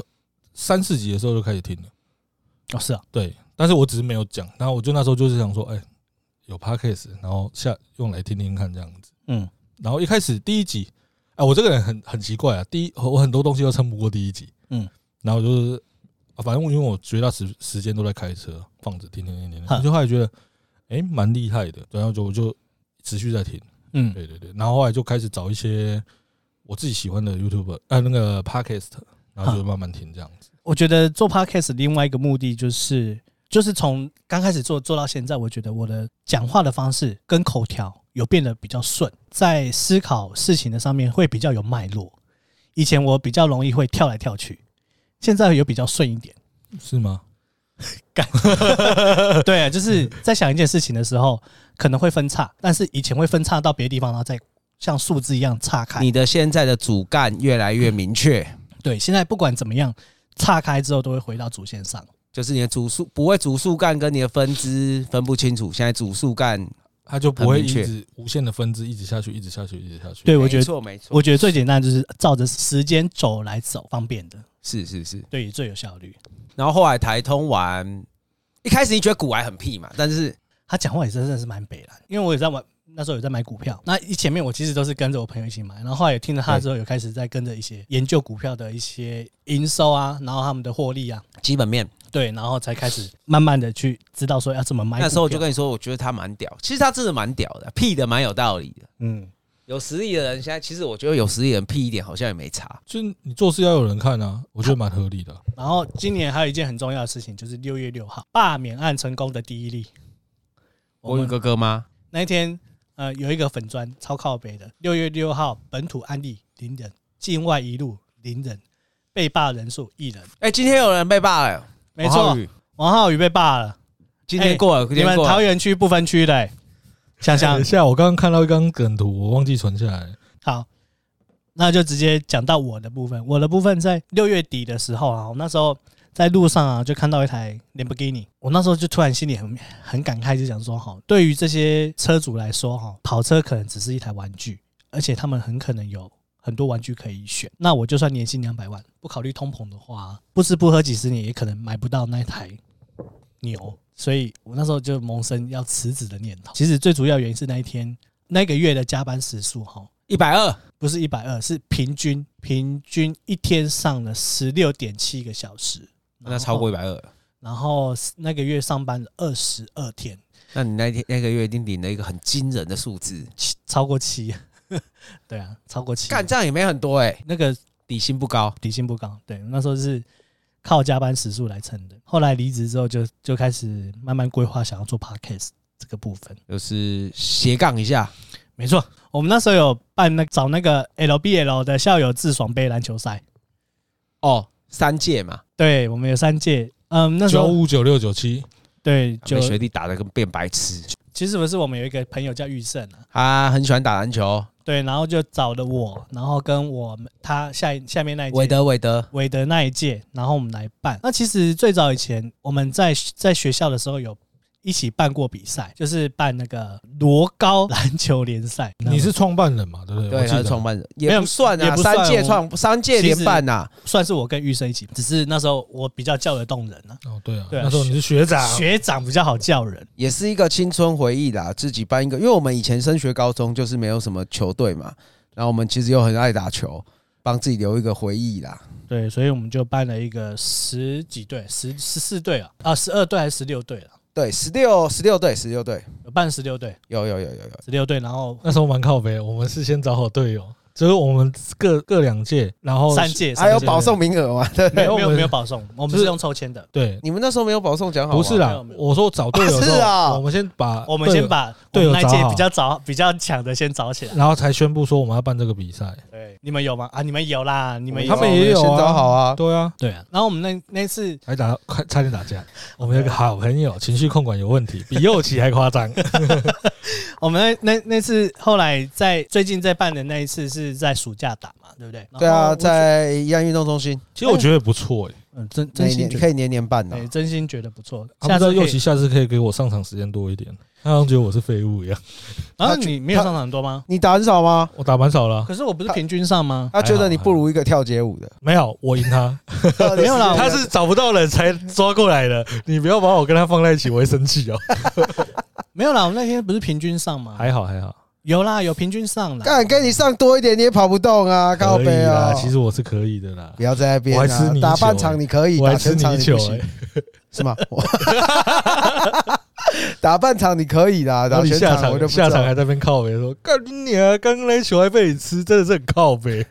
三四集的时候就开始听了。哦，是啊，对，但是我只是没有讲，然后我就那时候就是想说，哎。有 podcast，然后下用来听听看这样子，嗯，然后一开始第一集，哎，我这个人很很奇怪啊，第一我很多东西都撑不过第一集，嗯，然后就是，反正因为我绝大时时间都在开车，放着听听听听，我，就后来觉得，哎，蛮厉害的，然后就我就持续在听，嗯，对对对，然后后来就开始找一些我自己喜欢的 YouTuber，呃，那个 podcast，然后就慢慢听这样子。我觉得做 podcast 另外一个目的就是。就是从刚开始做做到现在，我觉得我的讲话的方式跟口条有变得比较顺，在思考事情的上面会比较有脉络。以前我比较容易会跳来跳去，现在有比较顺一点，是吗？干 对啊，就是在想一件事情的时候可能会分叉，但是以前会分叉到别的地方，然后再像数字一样岔开。你的现在的主干越来越明确。对，现在不管怎么样，岔开之后都会回到主线上。就是你的主树不会主树干跟你的分支分不清楚，现在主树干它就不会一直无限的分支一直下去，一直下去，一直下去。对，我觉得错没错。我觉得最简单就是照着时间轴来走，方便的。是是是，对，最有效率。然后后来台通完，一开始你觉得股癌很屁嘛？但是他讲话也真的是蛮北蓝，因为我也在玩。那时候有在买股票，那一前面我其实都是跟着我朋友一起买，然后后来也听了他之后，有开始在跟着一些研究股票的一些营收啊，然后他们的获利啊，基本面对，然后才开始慢慢的去知道说要怎么买。那时候我就跟你说，我觉得他蛮屌，其实他真的蛮屌的，屁的蛮有道理的。嗯，有实力的人现在其实我觉得有实力的人屁一点好像也没差，就你做事要有人看啊，我觉得蛮合理的。然后今年还有一件很重要的事情，就是六月六号罢免案成功的第一例，国语哥哥吗？那一天。呃，有一个粉砖超靠北的，六月六号本土案例零人，境外一路零人，被罢人数一人。哎，今天有人被罢了，没错，王浩宇被罢了。今天过了，你们桃园区不分区的，想想等一下，我刚刚看到一张梗图，我忘记存下来。好，那就直接讲到我的部分。我的部分在六月底的时候啊，我那时候。在路上啊，就看到一台 Lamborghini，，我那时候就突然心里很很感慨，就想说哈，对于这些车主来说哈，跑车可能只是一台玩具，而且他们很可能有很多玩具可以选。那我就算年薪两百万，不考虑通膨的话，不吃不喝几十年也可能买不到那台牛。所以我那时候就萌生要辞职的念头。其实最主要原因是那一天那个月的加班时数哈，一百二，不是一百二，是平均平均一天上了十六点七个小时。那超过一百二，然后那个月上班二十二天，那你那天那个月一定领了一个很惊人的数字，超过七，对啊，超过七，干这样也没很多哎、欸，那个底薪不高，底薪不高，对，那时候是靠加班时数来撑的。后来离职之后就，就就开始慢慢规划想要做 podcast 这个部分，就是斜杠一下，没错，我们那时候有办那找那个 LBL 的校友自爽杯篮球赛，哦。三届嘛，对，我们有三届。嗯，那时候九五九六九七，对，被学弟打得跟变白痴。其实不是，我们有一个朋友叫玉胜啊，他很喜欢打篮球，对，然后就找了我，然后跟我们他下下面那一届韦德韦德韦德那一届，然后我们来办。那其实最早以前我们在在学校的时候有。一起办过比赛，就是办那个罗高篮球联赛。你是创办人嘛？对不对？对，他是创办人，也不算啊，三届创三届联办呐，算是我跟玉生一起。只是那时候我比较叫得动人啊。哦，对啊，那时候你是学长，学长比较好叫人，也是一个青春回忆啦。自己办一个，因为我们以前升学高中就是没有什么球队嘛，然后我们其实又很爱打球，帮自己留一个回忆啦。对，所以我们就办了一个十几队，十十四队啊，啊，十二队还是十六队了？对，十六十六队，十六队有办十六队，有有有有有十六队，然后那时候蛮靠北，我们是先找好队友，就是我们各各两届，然后三届还有保送名额嘛？对，没有没有没有保送，我们是用抽签的。对，你们那时候没有保送讲好？不是啦，我说找队友是啊，我们先把我们先把队友那届比较早比较强的先找起来，然后才宣布说我们要办这个比赛。对，你们有吗？啊，你们有啦，你们他们也有啊，找好啊，对啊，对啊。然后我们那那次还打快差点打架，我们有个好朋友情绪控管有问题，比右旗还夸张。我们那那那次后来在最近在办的那一次是在暑假打嘛，对不对？对啊，在宜安运动中心，其实我觉得不错诶。嗯，真真心可以年年办的，真心觉得不错。下次右旗下次可以给我上场时间多一点，他好像觉得我是废物一样。然后你没有上场很多吗？你打很少吗？我打蛮少了。可是我不是平均上吗？他觉得你不如一个跳街舞的。没有，我赢他。没有啦，他是找不到人才抓过来的。你不要把我跟他放在一起，我会生气哦。没有啦，我那天不是平均上吗？还好还好。有啦，有平均上啦。干，跟你上多一点，你也跑不动啊，靠北啊。其实我是可以的啦。不要在那边啊，打半场你可以，打全场你不行，是吗？打半场你可以的，打全场我就下场还在那边靠北说，干你啊！刚刚那球还被你吃，真的是很靠北。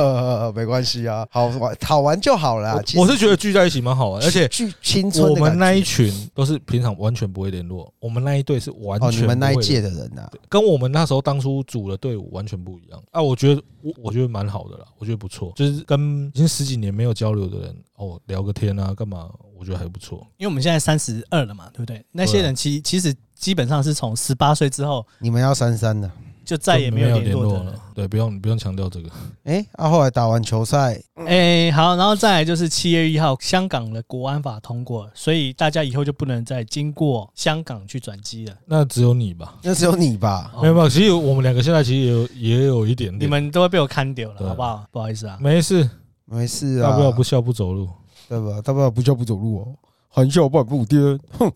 没关系啊，好玩好玩就好了。我是觉得聚在一起蛮好玩，而且聚青春。我们那一群都是平常完全不会联络，我们那一队是完全哦，你们那一届的人啊，跟我们那时候当初组的队伍完全不一样啊。我觉得我我觉得蛮好的啦，我觉得不错，就是跟已经十几年没有交流的人哦聊个天啊，干嘛？我觉得还不错，因为我们现在三十二了嘛，对不对？那些人其其实基本上是从十八岁之后，你们要三三的，就再也没有联络了。对，不用不用强调这个。哎、欸，啊，后来打完球赛，哎、欸，好，然后再来就是七月一号，香港的国安法通过，所以大家以后就不能再经过香港去转机了。那只有你吧？那只有你吧？没有没有，其实我们两个现在其实也有也有一点点，你们都会被我看掉了，好不好？不好意思啊，没事没事啊，大不了不笑不走路，对吧？他爸爸不叫不走路哦。含笑半步癫，哼！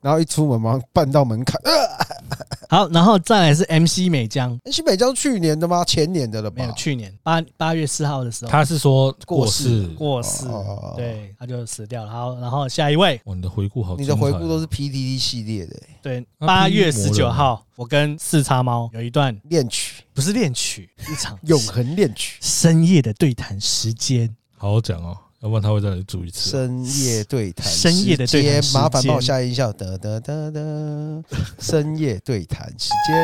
然后一出门马上绊到门槛。好，然后再来是 MC 美江，MC 美江去年的吗？前年的了吧？没有，去年八八月四号的时候，他是说过世，过世，对，他就死掉了。好，然后下一位，哇你的回顾好，你的回顾都是 PDD 系列的。对，八月十九号，我跟四叉猫有一段恋曲，不是恋曲，一场永恒恋曲，深夜的对谈时间，好好讲哦。要不然他会再来住一次。深夜对谈，深夜的对谈，麻烦帮我下音效。哒哒哒哒，深夜对谈时间，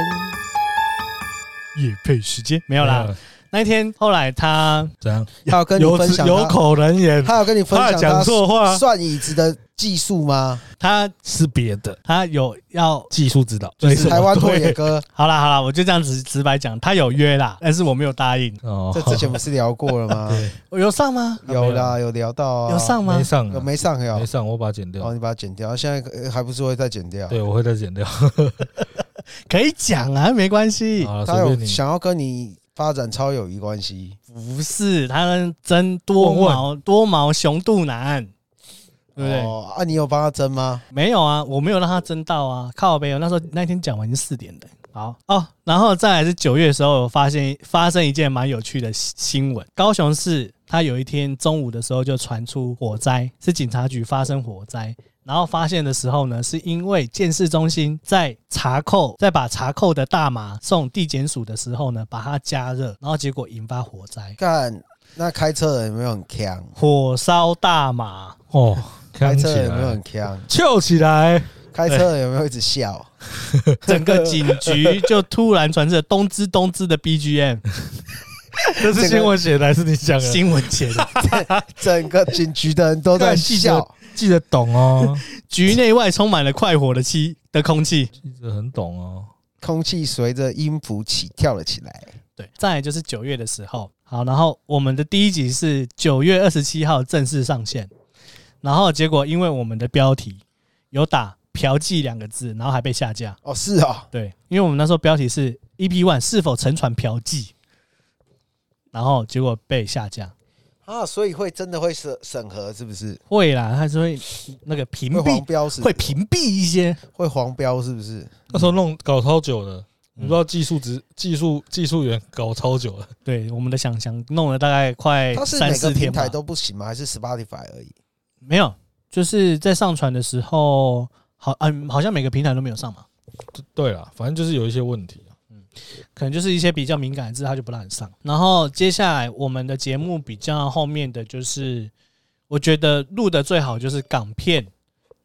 夜配时间没有啦。那一天后来他怎样？他要跟你分享有口人言，他要跟你分享讲错话算椅子的技术吗？他是别的，他有要技术指导，就是台湾拓野哥。好啦好啦，我就这样子直白讲，他有约啦，但是我没有答应。哦，这之前不是聊过了吗？我有上吗？有啦，有聊到，有上吗？没上，有没上？有没上，我把它剪掉。哦，你把它剪掉，现在还不是会再剪掉？对，我会再剪掉。可以讲啊，没关系。他有想要跟你。发展超友谊关系不是他们争多毛多毛雄度男，对不对？哦，啊，你有帮他争吗？没有啊，我没有让他争到啊。靠北，那时候那天讲完是四点的。好哦，然后再来是九月的时候，我发现发生一件蛮有趣的新闻。高雄市他有一天中午的时候就传出火灾，是警察局发生火灾。然后发现的时候呢，是因为建设中心在查扣，在把查扣的大麻送地检署的时候呢，把它加热，然后结果引发火灾。干那开车人有没有很强？火烧大麻哦，开车有没有很强？翘起来，开车有没有一直笑？整个警局就突然传着咚吱咚吱的 BGM。这是新闻写的还是你讲的？新闻写的，整个警局的人都在笑。记得懂哦，局内外充满了快活的气的空气，记得很懂哦。空气随着音符起跳了起来。对，再来就是九月的时候，好，然后我们的第一集是九月二十七号正式上线，然后结果因为我们的标题有打“嫖妓”两个字，然后还被下架。哦，是啊，对，因为我们那时候标题是 EP One 是否沉船嫖妓，然后结果被下架。啊，所以会真的会审审核是不是？会啦，他是会那个屏蔽，黄标是会屏蔽一些，会黄标是不是？那时候弄搞超久了，你不知道技术值技术技术员搞超久了。对，我们的想象弄了大概快三四天，平台都不行吗？还是 Spotify 而已？没有，就是在上传的时候，好嗯，好像每个平台都没有上嘛。对了，反正就是有一些问题。嗯可能就是一些比较敏感的字，他就不让你上。然后接下来我们的节目比较后面的就是，我觉得录的最好就是港片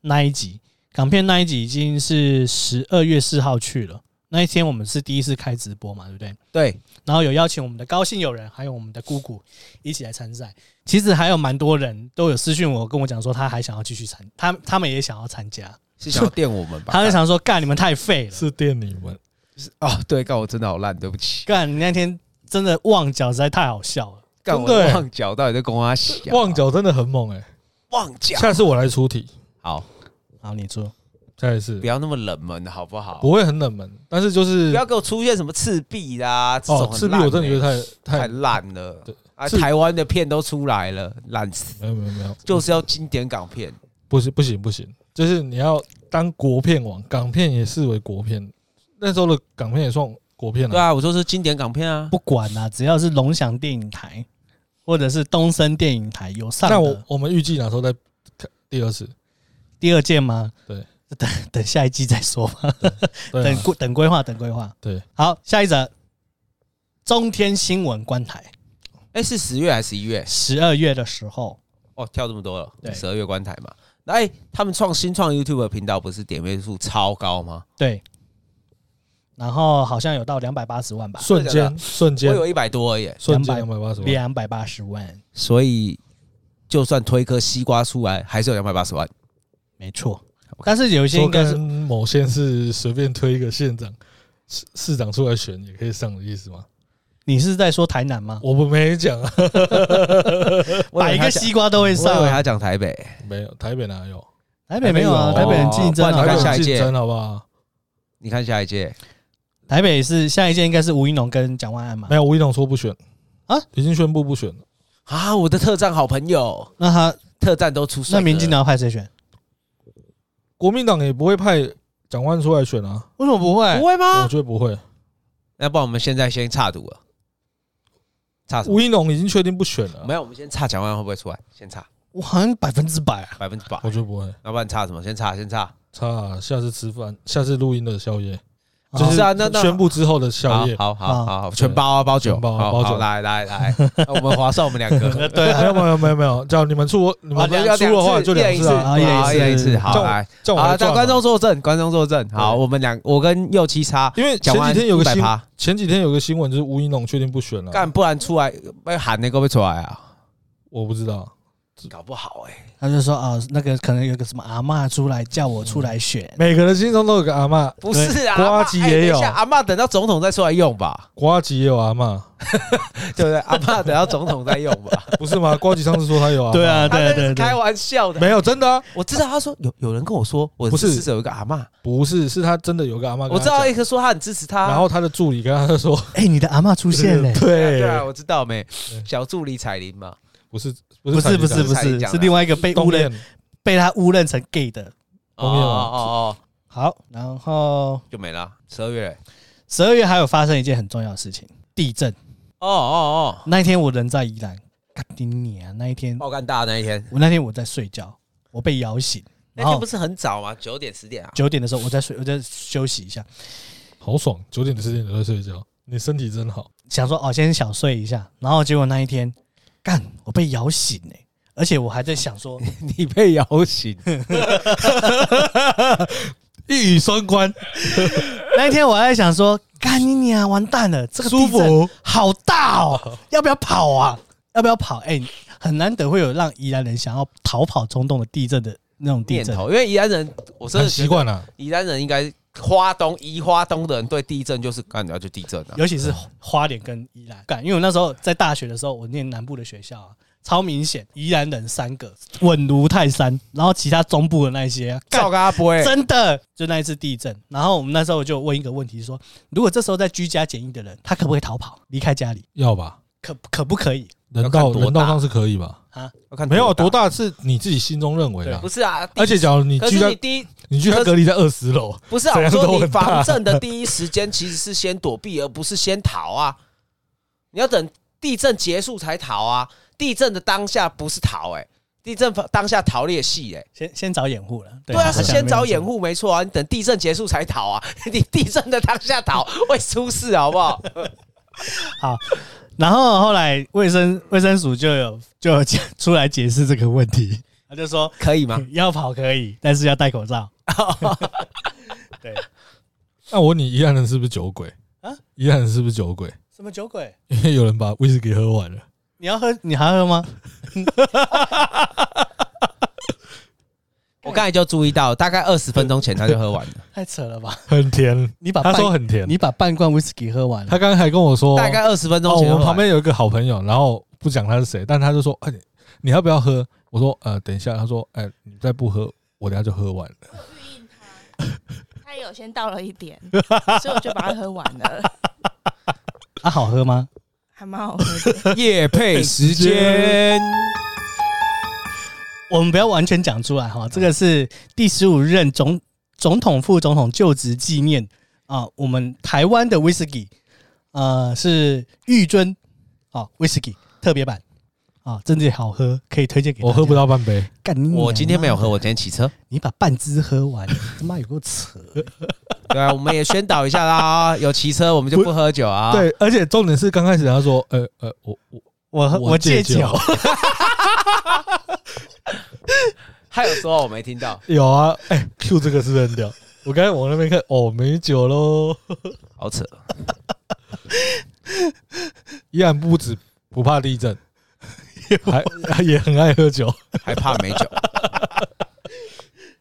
那一集。港片那一集已经是十二月四号去了，那一天我们是第一次开直播嘛，对不对？对。然后有邀请我们的高兴友人，还有我们的姑姑一起来参赛。其实还有蛮多人都有私讯我，跟我讲说他还想要继续参，他他们也想要参加，是想要电我们吧？他就想说干你们太废了，是电你们。哦，对，干我真的好烂，对不起。干你那天真的旺角实在太好笑了。干我旺角到底在跟我笑？旺角真的很猛哎、欸！旺角，下次我来出题。好，好，你出。下一次不要那么冷门，好不好？不会很冷门，但是就是不要给我出现什么赤壁啦，这种、欸、哦，赤壁我真的觉得太太烂了。对啊，台湾的片都出来了，烂死。没有没有没有，就是要经典港片。不是不行不行，就是你要当国片王，港片也视为国片。那时候的港片也算国片了。对啊，我说是经典港片啊，不管啊，只要是龙翔电影台或者是东森电影台有上。那我我们预计哪时候再看第二次？第二届吗？对，等等下一季再说吧。等规等规划，等规划。对，好，下一则中天新闻观台。哎，是十月还是十一月？十二月的时候。哦，跳这么多了。对，十二月观台嘛。那哎，他们创新创 YouTube 频道不是点阅数超高吗？对。然后好像有到两百八十万吧，瞬间瞬间，我有一百多而已，瞬间两百八十万，两百八十万，所以就算推颗西瓜出来，还是有两百八十万，没错。但是有一些应该是某县是随便推一个县长，市市长出来选也可以上的意思吗？你是在说台南吗？我们没讲啊，哪一个西瓜都会上。我以为他讲台北，没有台北哪有？台北没有啊，台北很竞争啊。你看下一届好不好？你看下一届，台北是下一届应该是吴一农跟蒋万安嘛？没有，吴一农说不选啊，已经宣布不选了啊！我的特战好朋友，那他特战都出，那民进党要派谁选？国民党也不会派蒋万出来选啊？为什么不会？不会吗？我觉得不会。要不然我们现在先插赌了。差吴英龙已经确定不选了。没有，我们先插蒋万安会不会出来？先插。我好像百分之百啊，百分之百。我觉得不会。要不然插什么？先插，先插。插下次吃饭，下次录音的宵夜。就是啊，那那宣布之后的宵夜，好好好好，全包啊，包酒，包包酒，来来来，我们划算我们两个，对，没有没有没有没有，叫你们出，你们要出的话就两次啊，一人一次，好来，好，叫观众作证，观众作证，好，我们两，我跟右七叉，因为前几天有个新，前几天有个新闻就是吴怡农确定不选了，干，不然出来被喊那个会出来啊，我不知道。搞不好哎、欸，他就说啊，那个可能有个什么阿嬷出来叫我出来选，嗯、每个人心中都有个阿嬷，不是啊，瓜吉也有，阿嬷等到总统再出来用吧，瓜吉也有阿嬷，对不对？阿嬷等到总统再用吧，不是吗？瓜吉上次说他有啊，对啊，对对对，开玩笑的，没有真的、啊，我知道他说有有人跟我说，我支持有一个阿嬷，不是，是他真的有个阿嬷，我知道一个说他很支持他，然后他的助理跟他说，哎，你的阿嬷出现了，对。对啊，我知道没，小助理彩铃嘛。不是不是不是不是是另外一个被误认被他误认成 gay 的哦哦哦好，然后就没了。十二月，十二月还有发生一件很重要的事情，地震。哦哦哦，那一天我人在宜兰，干你啊！那一天爆干大那一天，我那天我在睡觉，我被摇醒。那天不是很早吗？九点十点啊？九点的时候我在睡，我在休息一下，好爽。九点十点都在睡觉，你身体真好。想说哦，先小睡一下，然后结果那一天。干！我被摇醒哎、欸，而且我还在想说，你被摇醒，一语双关。那一天我还在想说，干你娘，完蛋了，这个舒服好大哦，要不要跑啊？要不要跑？哎、欸，很难得会有让宜兰人想要逃跑冲动的地震的那种地震，因为宜兰人，我真的习惯了，宜兰人应该。花东宜花东的人对地震就是干，你要就地震啊，尤其是花莲跟宜兰干，因为我那时候在大学的时候，我念南部的学校啊，超明显宜兰人三个稳如泰山，然后其他中部的那些照嘎不会，真的就那一次地震，然后我们那时候就问一个问题说，如果这时候在居家检疫的人，他可不可以逃跑离开家里？要吧？可可不可以？人道人道上是可以吧？啊，没有多大是你自己心中认为的，不是啊？而且假如你居家第一。你居然隔离在二十楼？不是啊，我说你防震的第一时间其实是先躲避，而不是先逃啊！你要等地震结束才逃啊！地震的当下不是逃，哎，地震当下逃裂戏，哎，先先找掩护了。对啊，是先找掩护，没错啊！你等地震结束才逃啊！你地震的当下逃会出事，好不好？好，然后后来卫生卫生署就有就有出来解释这个问题，他就说可以吗？要跑可以，但是要戴口罩。对，那我问你，宜兰人是不是酒鬼啊？宜兰人是不是酒鬼？什么酒鬼？因为有人把威士忌喝完了。你要喝？你还喝吗？我刚才就注意到，大概二十分钟前他就喝完了。太扯了吧？很甜。你把他说很甜，你把半罐威士忌喝完了。他刚刚还跟我说，大概二十分钟前。我旁边有一个好朋友，然后不讲他是谁，但他就说：“哎，你要不要喝？”我说：“呃，等一下。”他说：“哎，你再不喝。”我等下就喝完了。我预应他，他有先倒了一点，所以我就把它喝完了。啊，好喝吗？还蛮好喝的。夜配时间，我们不要完全讲出来哈。这个是第十五任总总统、副总统就职纪念啊。我们台湾的威士忌，呃，是玉尊啊威士忌特别版。啊，真的好喝，可以推荐给我。喝不到半杯，我今天没有喝，我今天骑车。你把半支喝完，他妈有够扯。对啊，我们也宣导一下啦，有骑车我们就不喝酒啊。对，而且重点是刚开始他说，呃呃，我我我我戒酒。他有说我没听到？有啊，哎，Q 这个是不是很屌？我刚才往那边看，哦，没酒喽，好扯。依然不止不怕地震。还也很爱喝酒，还怕没酒？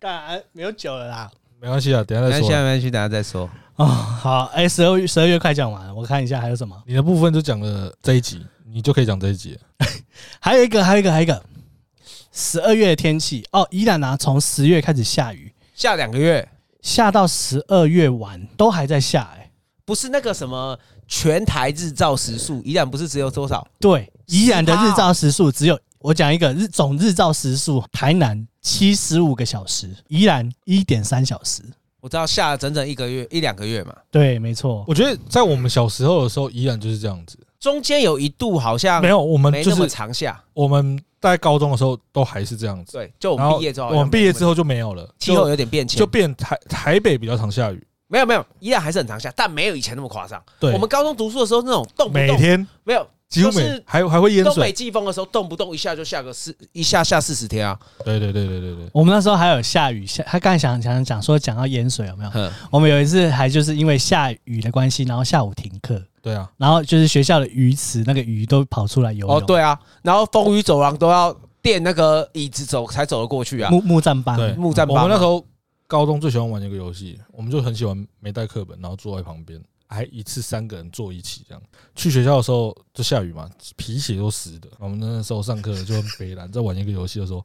当然没有酒了啦。没关系啊，等下再说。现在没关系，等下再说。哦，好，哎，十二月十二月快讲完了，我看一下还有什么。你的部分就讲了这一集，你就可以讲这一集。还有一个，还有一个，还有一个，十二月的天气哦，宜兰啊，从十月开始下雨，下两个月，下到十二月晚都还在下，哎，不是那个什么全台日照时数，宜兰不是只有多少？对，宜兰的日照时数只有，我讲一个日总日照时数，台南七十五个小时，宜兰一点三小时。我知道下了整整一个月一两个月嘛，对，没错。我觉得在我们小时候的时候，依然就是这样子。中间有一度好像没有，我们就是没那么长下。我们在高中的时候都还是这样子。对，就我们毕业之后，我们毕业之后就没有了，气候有点变迁，就变台台北比较常下雨。没有没有，依然还是很常下，但没有以前那么夸张。对，我们高中读书的时候那种动不动每天没有。几乎每还还会淹水。东北季风的时候，动不动一下就下个四，一下下四十天啊！对对对对对对。我们那时候还有下雨下，他刚才想想讲说讲到淹水有没有？我们有一次还就是因为下雨的关系，然后下午停课。对啊。然后就是学校的鱼池那个鱼都跑出来游泳。哦，对啊。然后风雨走廊都要垫那个椅子走才走得过去啊。木木栈板。对，木栈板。我们那时候高中最喜欢玩一个游戏，我们就很喜欢没带课本，然后坐在旁边。还一次三个人坐一起这样，去学校的时候就下雨嘛，皮鞋都湿的。我们那时候上课就很北烂，在玩一个游戏的时候，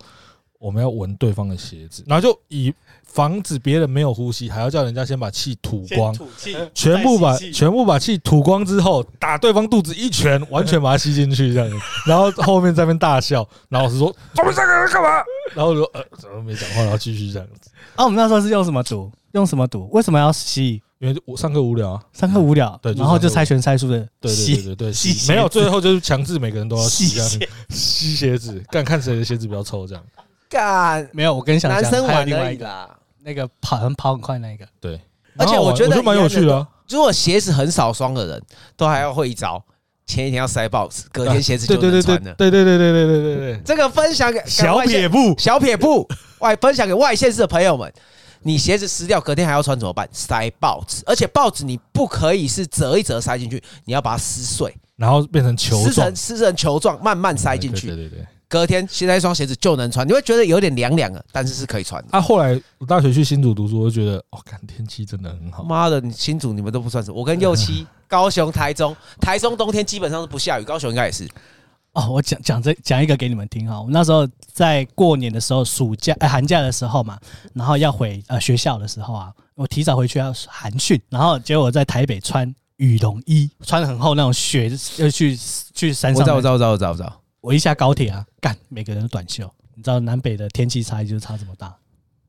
我们要闻对方的鞋子，然后就以防止别人没有呼吸，还要叫人家先把气吐光，全部把全部把气吐光之后，打对方肚子一拳，完全把它吸进去这样子。然后后面在那边大笑，然后老师说：“我们三个人干嘛？” 然后我说：“呃，怎么没讲话？”然后继续这样子。啊，我们那时候是用什么赌？用什么赌？为什么要吸？因为我上课无聊啊，上课无聊，对，然后就猜拳猜输的，对对对对 对，没有，最后就是强制每个人都要吸这样，吸鞋子，看看谁的鞋子比较臭这样。干没有，我跟你讲，男生玩另外一个，那个跑很跑很快那个，对，而且我觉得蛮有趣的。如果鞋子很少双的人，都还要会一招，前一天要塞报纸，隔天鞋子就能穿了。对对对对对对对对，这个分享给小撇步，小撇步外分享给外县市的朋友们。你鞋子湿掉，隔天还要穿怎么办？塞报纸，而且报纸你不可以是折一折塞进去，你要把它撕碎，然后变成球状，撕成撕成球状，慢慢塞进去。对对对，隔天现在一双鞋子就能穿，你会觉得有点凉凉的，但是是可以穿的。啊，后来我大学去新竹读书，我就觉得哦，看天气真的很好。妈的，你新竹你们都不算什么，我跟右七、高雄、台中，台中冬天基本上是不下雨，高雄应该也是。哦，我讲讲这讲一个给你们听哈。我们那时候在过年的时候，暑假、呃、寒假的时候嘛，然后要回呃学校的时候啊，我提早回去要寒训，然后结果我在台北穿羽绒衣，穿的很厚那种雪，要去去山上。我知道，我知道，我知道，我知道。我一下高铁啊，干，每个人都短袖。你知道南北的天气差异就是差这么大。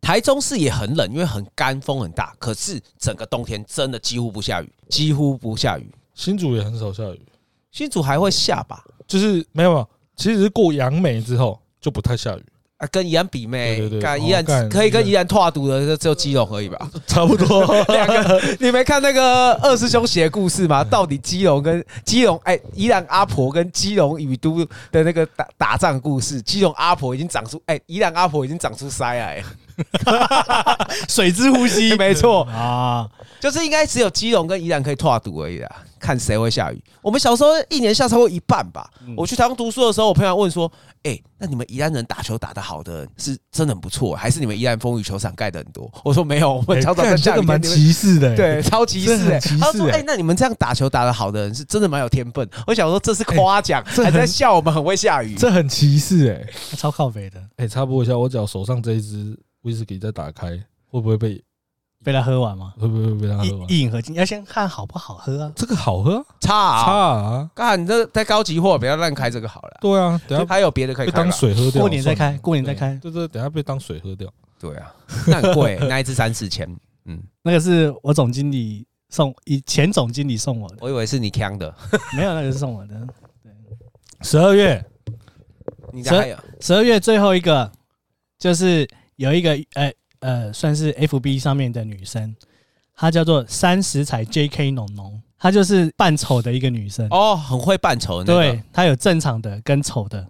台中市也很冷，因为很干，风很大，可是整个冬天真的几乎不下雨，几乎不下雨。新竹也很少下雨，新竹还会下吧？就是没有，其实是过杨梅之后就不太下雨啊。跟宜兰比妹，宜兰可以跟宜兰拓赌的就只有基隆而已吧，差不多。两个，你没看那个二师兄写的故事吗？到底基隆跟基隆，哎，宜兰阿婆跟基隆雨都的那个打打仗故事，基隆阿婆已经长出，哎，宜兰阿婆已经长出腮来，水之呼吸，没错啊，就是应该只有基隆跟宜兰可以拓赌而已啦。看谁会下雨？我们小时候一年下超过一半吧。我去台湾读书的时候，我朋友问说：“哎，那你们宜兰人打球打得好的是真的很不错，还是你们宜兰风雨球场盖的很多？”我说：“没有，我们常常在下雨。”蛮歧视的，对，超歧视。他说：“哎，那你们这样打球打得好的人是真的蛮有天分。”我想说这是夸奖，还在笑我们很会下雨，这很歧视哎，超靠北的。哎，插播一下，我只要手上这一支威士忌再打开，会不会被？被他喝完吗？会不会被他喝完？一饮而尽，要先看好不好喝啊。这个好喝，差啊差啊！干，你这太高级货，不要乱开这个好了。对啊，等下还有别的可以当水喝掉。过年再开，过年再开。对对，等下被当水喝掉。对啊，那很贵，那一支三四千。嗯，那个是我总经理送，以前总经理送我的。我以为是你锵的，没有，那个是送我的。对，十二月，你还有十二月最后一个，就是有一个呃呃，算是 FB 上面的女生。她叫做三十彩 J.K. 农农，她就是扮丑的一个女生哦，很会扮丑的那个。对，她有正常的跟丑的，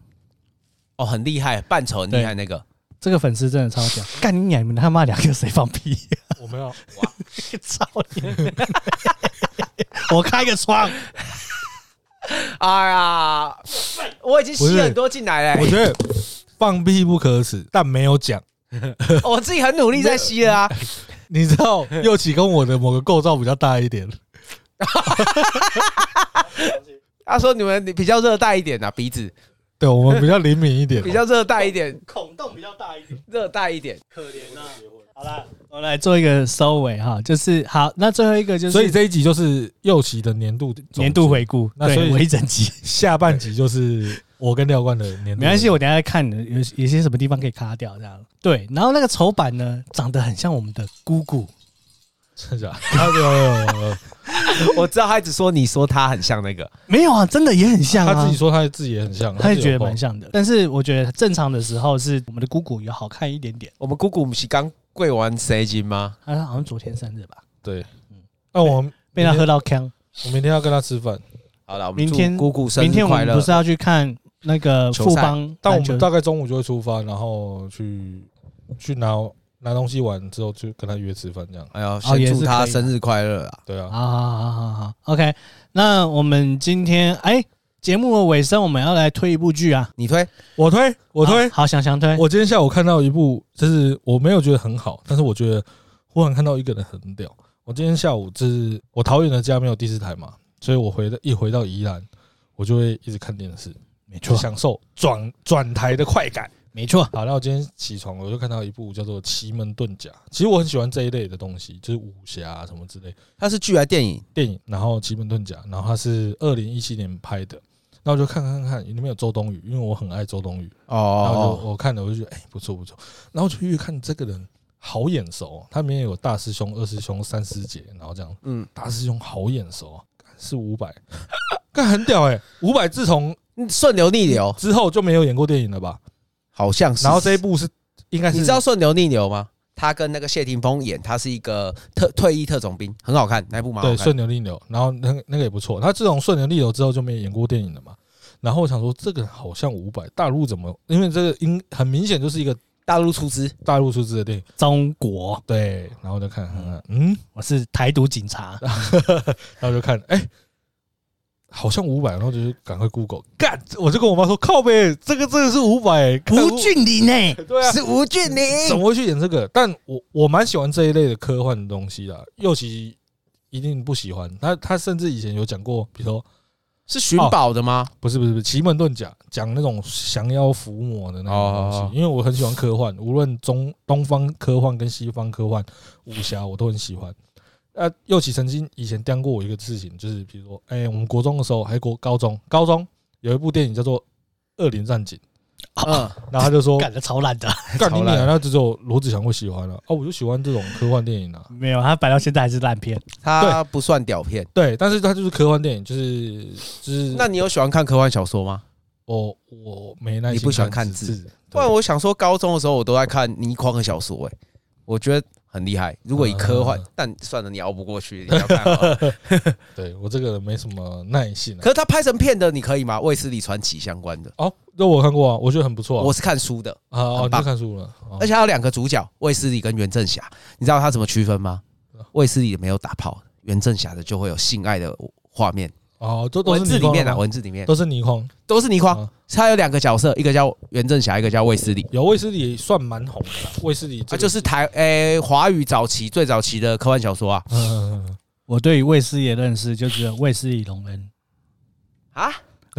哦，很厉害，扮丑很厉害那个。这个粉丝真的超屌，干你娘！你们他妈两个谁放屁？我没有，哇，操你！我开个窗。哎呀，我已经吸很多进来了。我觉得放屁不可耻，但没有讲。我自己很努力在吸了啊。你知道右起跟我的某个构造比较大一点。他说你们比较热带一点啊，鼻子。对，我们比较灵敏一点，比较热带一点，孔洞比较大一点，热带一点，可怜啊。好了，我来做一个收尾哈，就是好，那最后一个就是，所以这一集就是祐齐的年度年度回顾，那所以我一整集下半集就是我跟廖冠的年度，没关系，我等下再看有有些什么地方可以卡掉这样。对，然后那个丑版呢，长得很像我们的姑姑，真的假的？我知道他一直说你说他很像那个，没有啊，真的也很像啊。他自己说他自己也很像，他也觉得蛮像的。但是我觉得正常的时候是我们的姑姑有好看一点点。我们姑姑不是刚跪完蛇精吗？他好像昨天生日吧？对，嗯。那我们被他喝到呛，我明天要跟他吃饭。好了，明天姑姑生日快乐。明天我们不是要去看那个富邦？但我们大概中午就会出发，然后去去拿。拿东西完之后就跟他约吃饭，这样。哎呀，先祝他生日快乐啊！对啊，好好好好好，OK。那我们今天哎，节目的尾声我们要来推一部剧啊！你推，我推，我推，好想想推。我今天下午看到一部，就是我没有觉得很好，但是我觉得忽然看到一个人很屌。我今天下午就是我桃园的家没有第四台嘛，所以我回的一回到宜兰，我就会一直看电视，没错，享受转转台的快感。没错，好，那我今天起床，我就看到一部叫做《奇门遁甲》。其实我很喜欢这一类的东西，就是武侠啊什么之类。它是剧还是电影？电影。然后《奇门遁甲》，然后它是二零一七年拍的。那我就看看看，里面有周冬雨，因为我很爱周冬雨。哦。然后我看了，我就觉得哎，不错不错。然后就越看这个人好眼熟，他里面有大师兄、二师兄、三师姐，然后这样。嗯。大师兄好眼熟，是伍佰，看很屌哎！伍佰自从顺流逆流之后就没有演过电影了吧？好像是，然后这一部是应该是你知道顺流逆流吗？他跟那个谢霆锋演，他是一个特退役特种兵，很好看，那部蛮好看。对，顺流逆流，然后那个那个也不错。他自从顺流逆流之后就没有演过电影了嘛。然后我想说，这个好像五百，大陆怎么？因为这个应很明显就是一个大陆出资，大陆出资的电影。中国对，然后就看看看，嗯，我是台独警察，然后就看，哎。好像五百，然后就是赶快 Google 干，我就跟我妈说靠呗，这个真的是五百，吴俊霖呢？对啊，是吴俊霖，怎么会去演这个？但我我蛮喜欢这一类的科幻的东西的。祐齐一定不喜欢，他他甚至以前有讲过，比如说是寻宝的吗？不是不是不是，奇门遁甲讲那种降妖伏魔的那种东西，因为我很喜欢科幻，无论中东方科幻跟西方科幻武侠，我都很喜欢。呃，右起曾经以前讲过我一个事情，就是比如说，哎，我们国中的时候，还国高中，高中有一部电影叫做《恶灵战警》，嗯，然后他就说，干的超烂的，干你娘，那只有罗志祥会喜欢了，哦，我就喜欢这种科幻电影啊，没有，他摆到现在还是烂片，他不算屌片，对，但是他就是科幻电影，就是就是，那你有喜欢看科幻小说吗？我我没那，你不喜欢看字，不然我想说，高中的时候我都在看倪匡的小说，哎，我觉得。很厉害，如果以科幻，但算了，你熬不过去。你要看好 对我这个人没什么耐性。可是他拍成片的，你可以吗？卫斯理传奇相关的哦，那我看过啊，我觉得很不错。我是看书的啊，哦，你看书了，而且还有两个主角，卫斯理跟袁振霞，你知道他怎么区分吗？卫斯理没有打炮，袁振霞的就会有性爱的画面。哦，都都是文字里面啊，文字里面。都是倪匡，都是倪匡。他有两个角色，一个叫袁振霞，一个叫卫斯理。有卫斯理算蛮红的，卫斯理他就是台诶华语早期最早期的科幻小说啊。嗯，我对于卫斯理的认识就只有卫斯理隆恩啊，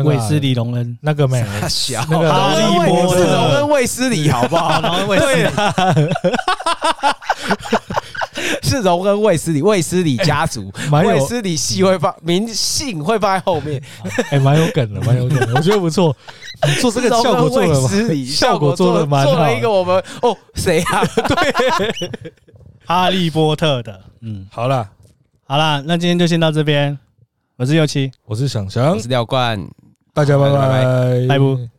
卫斯理隆恩那个没小那个哈利波特荣恩卫斯理好不好？荣恩卫斯理。是荣恩卫斯理，卫斯理家族，卫斯理系会放名姓会放在后面，哎，蛮有梗的，蛮有梗的，我觉得不错。做这个效果做的，效果做的蛮好。做了一个我们哦，谁啊？对，哈利波特的。嗯，好了，好了，那今天就先到这边。我是右七，我是想想，我是廖冠，大家拜拜，拜拜。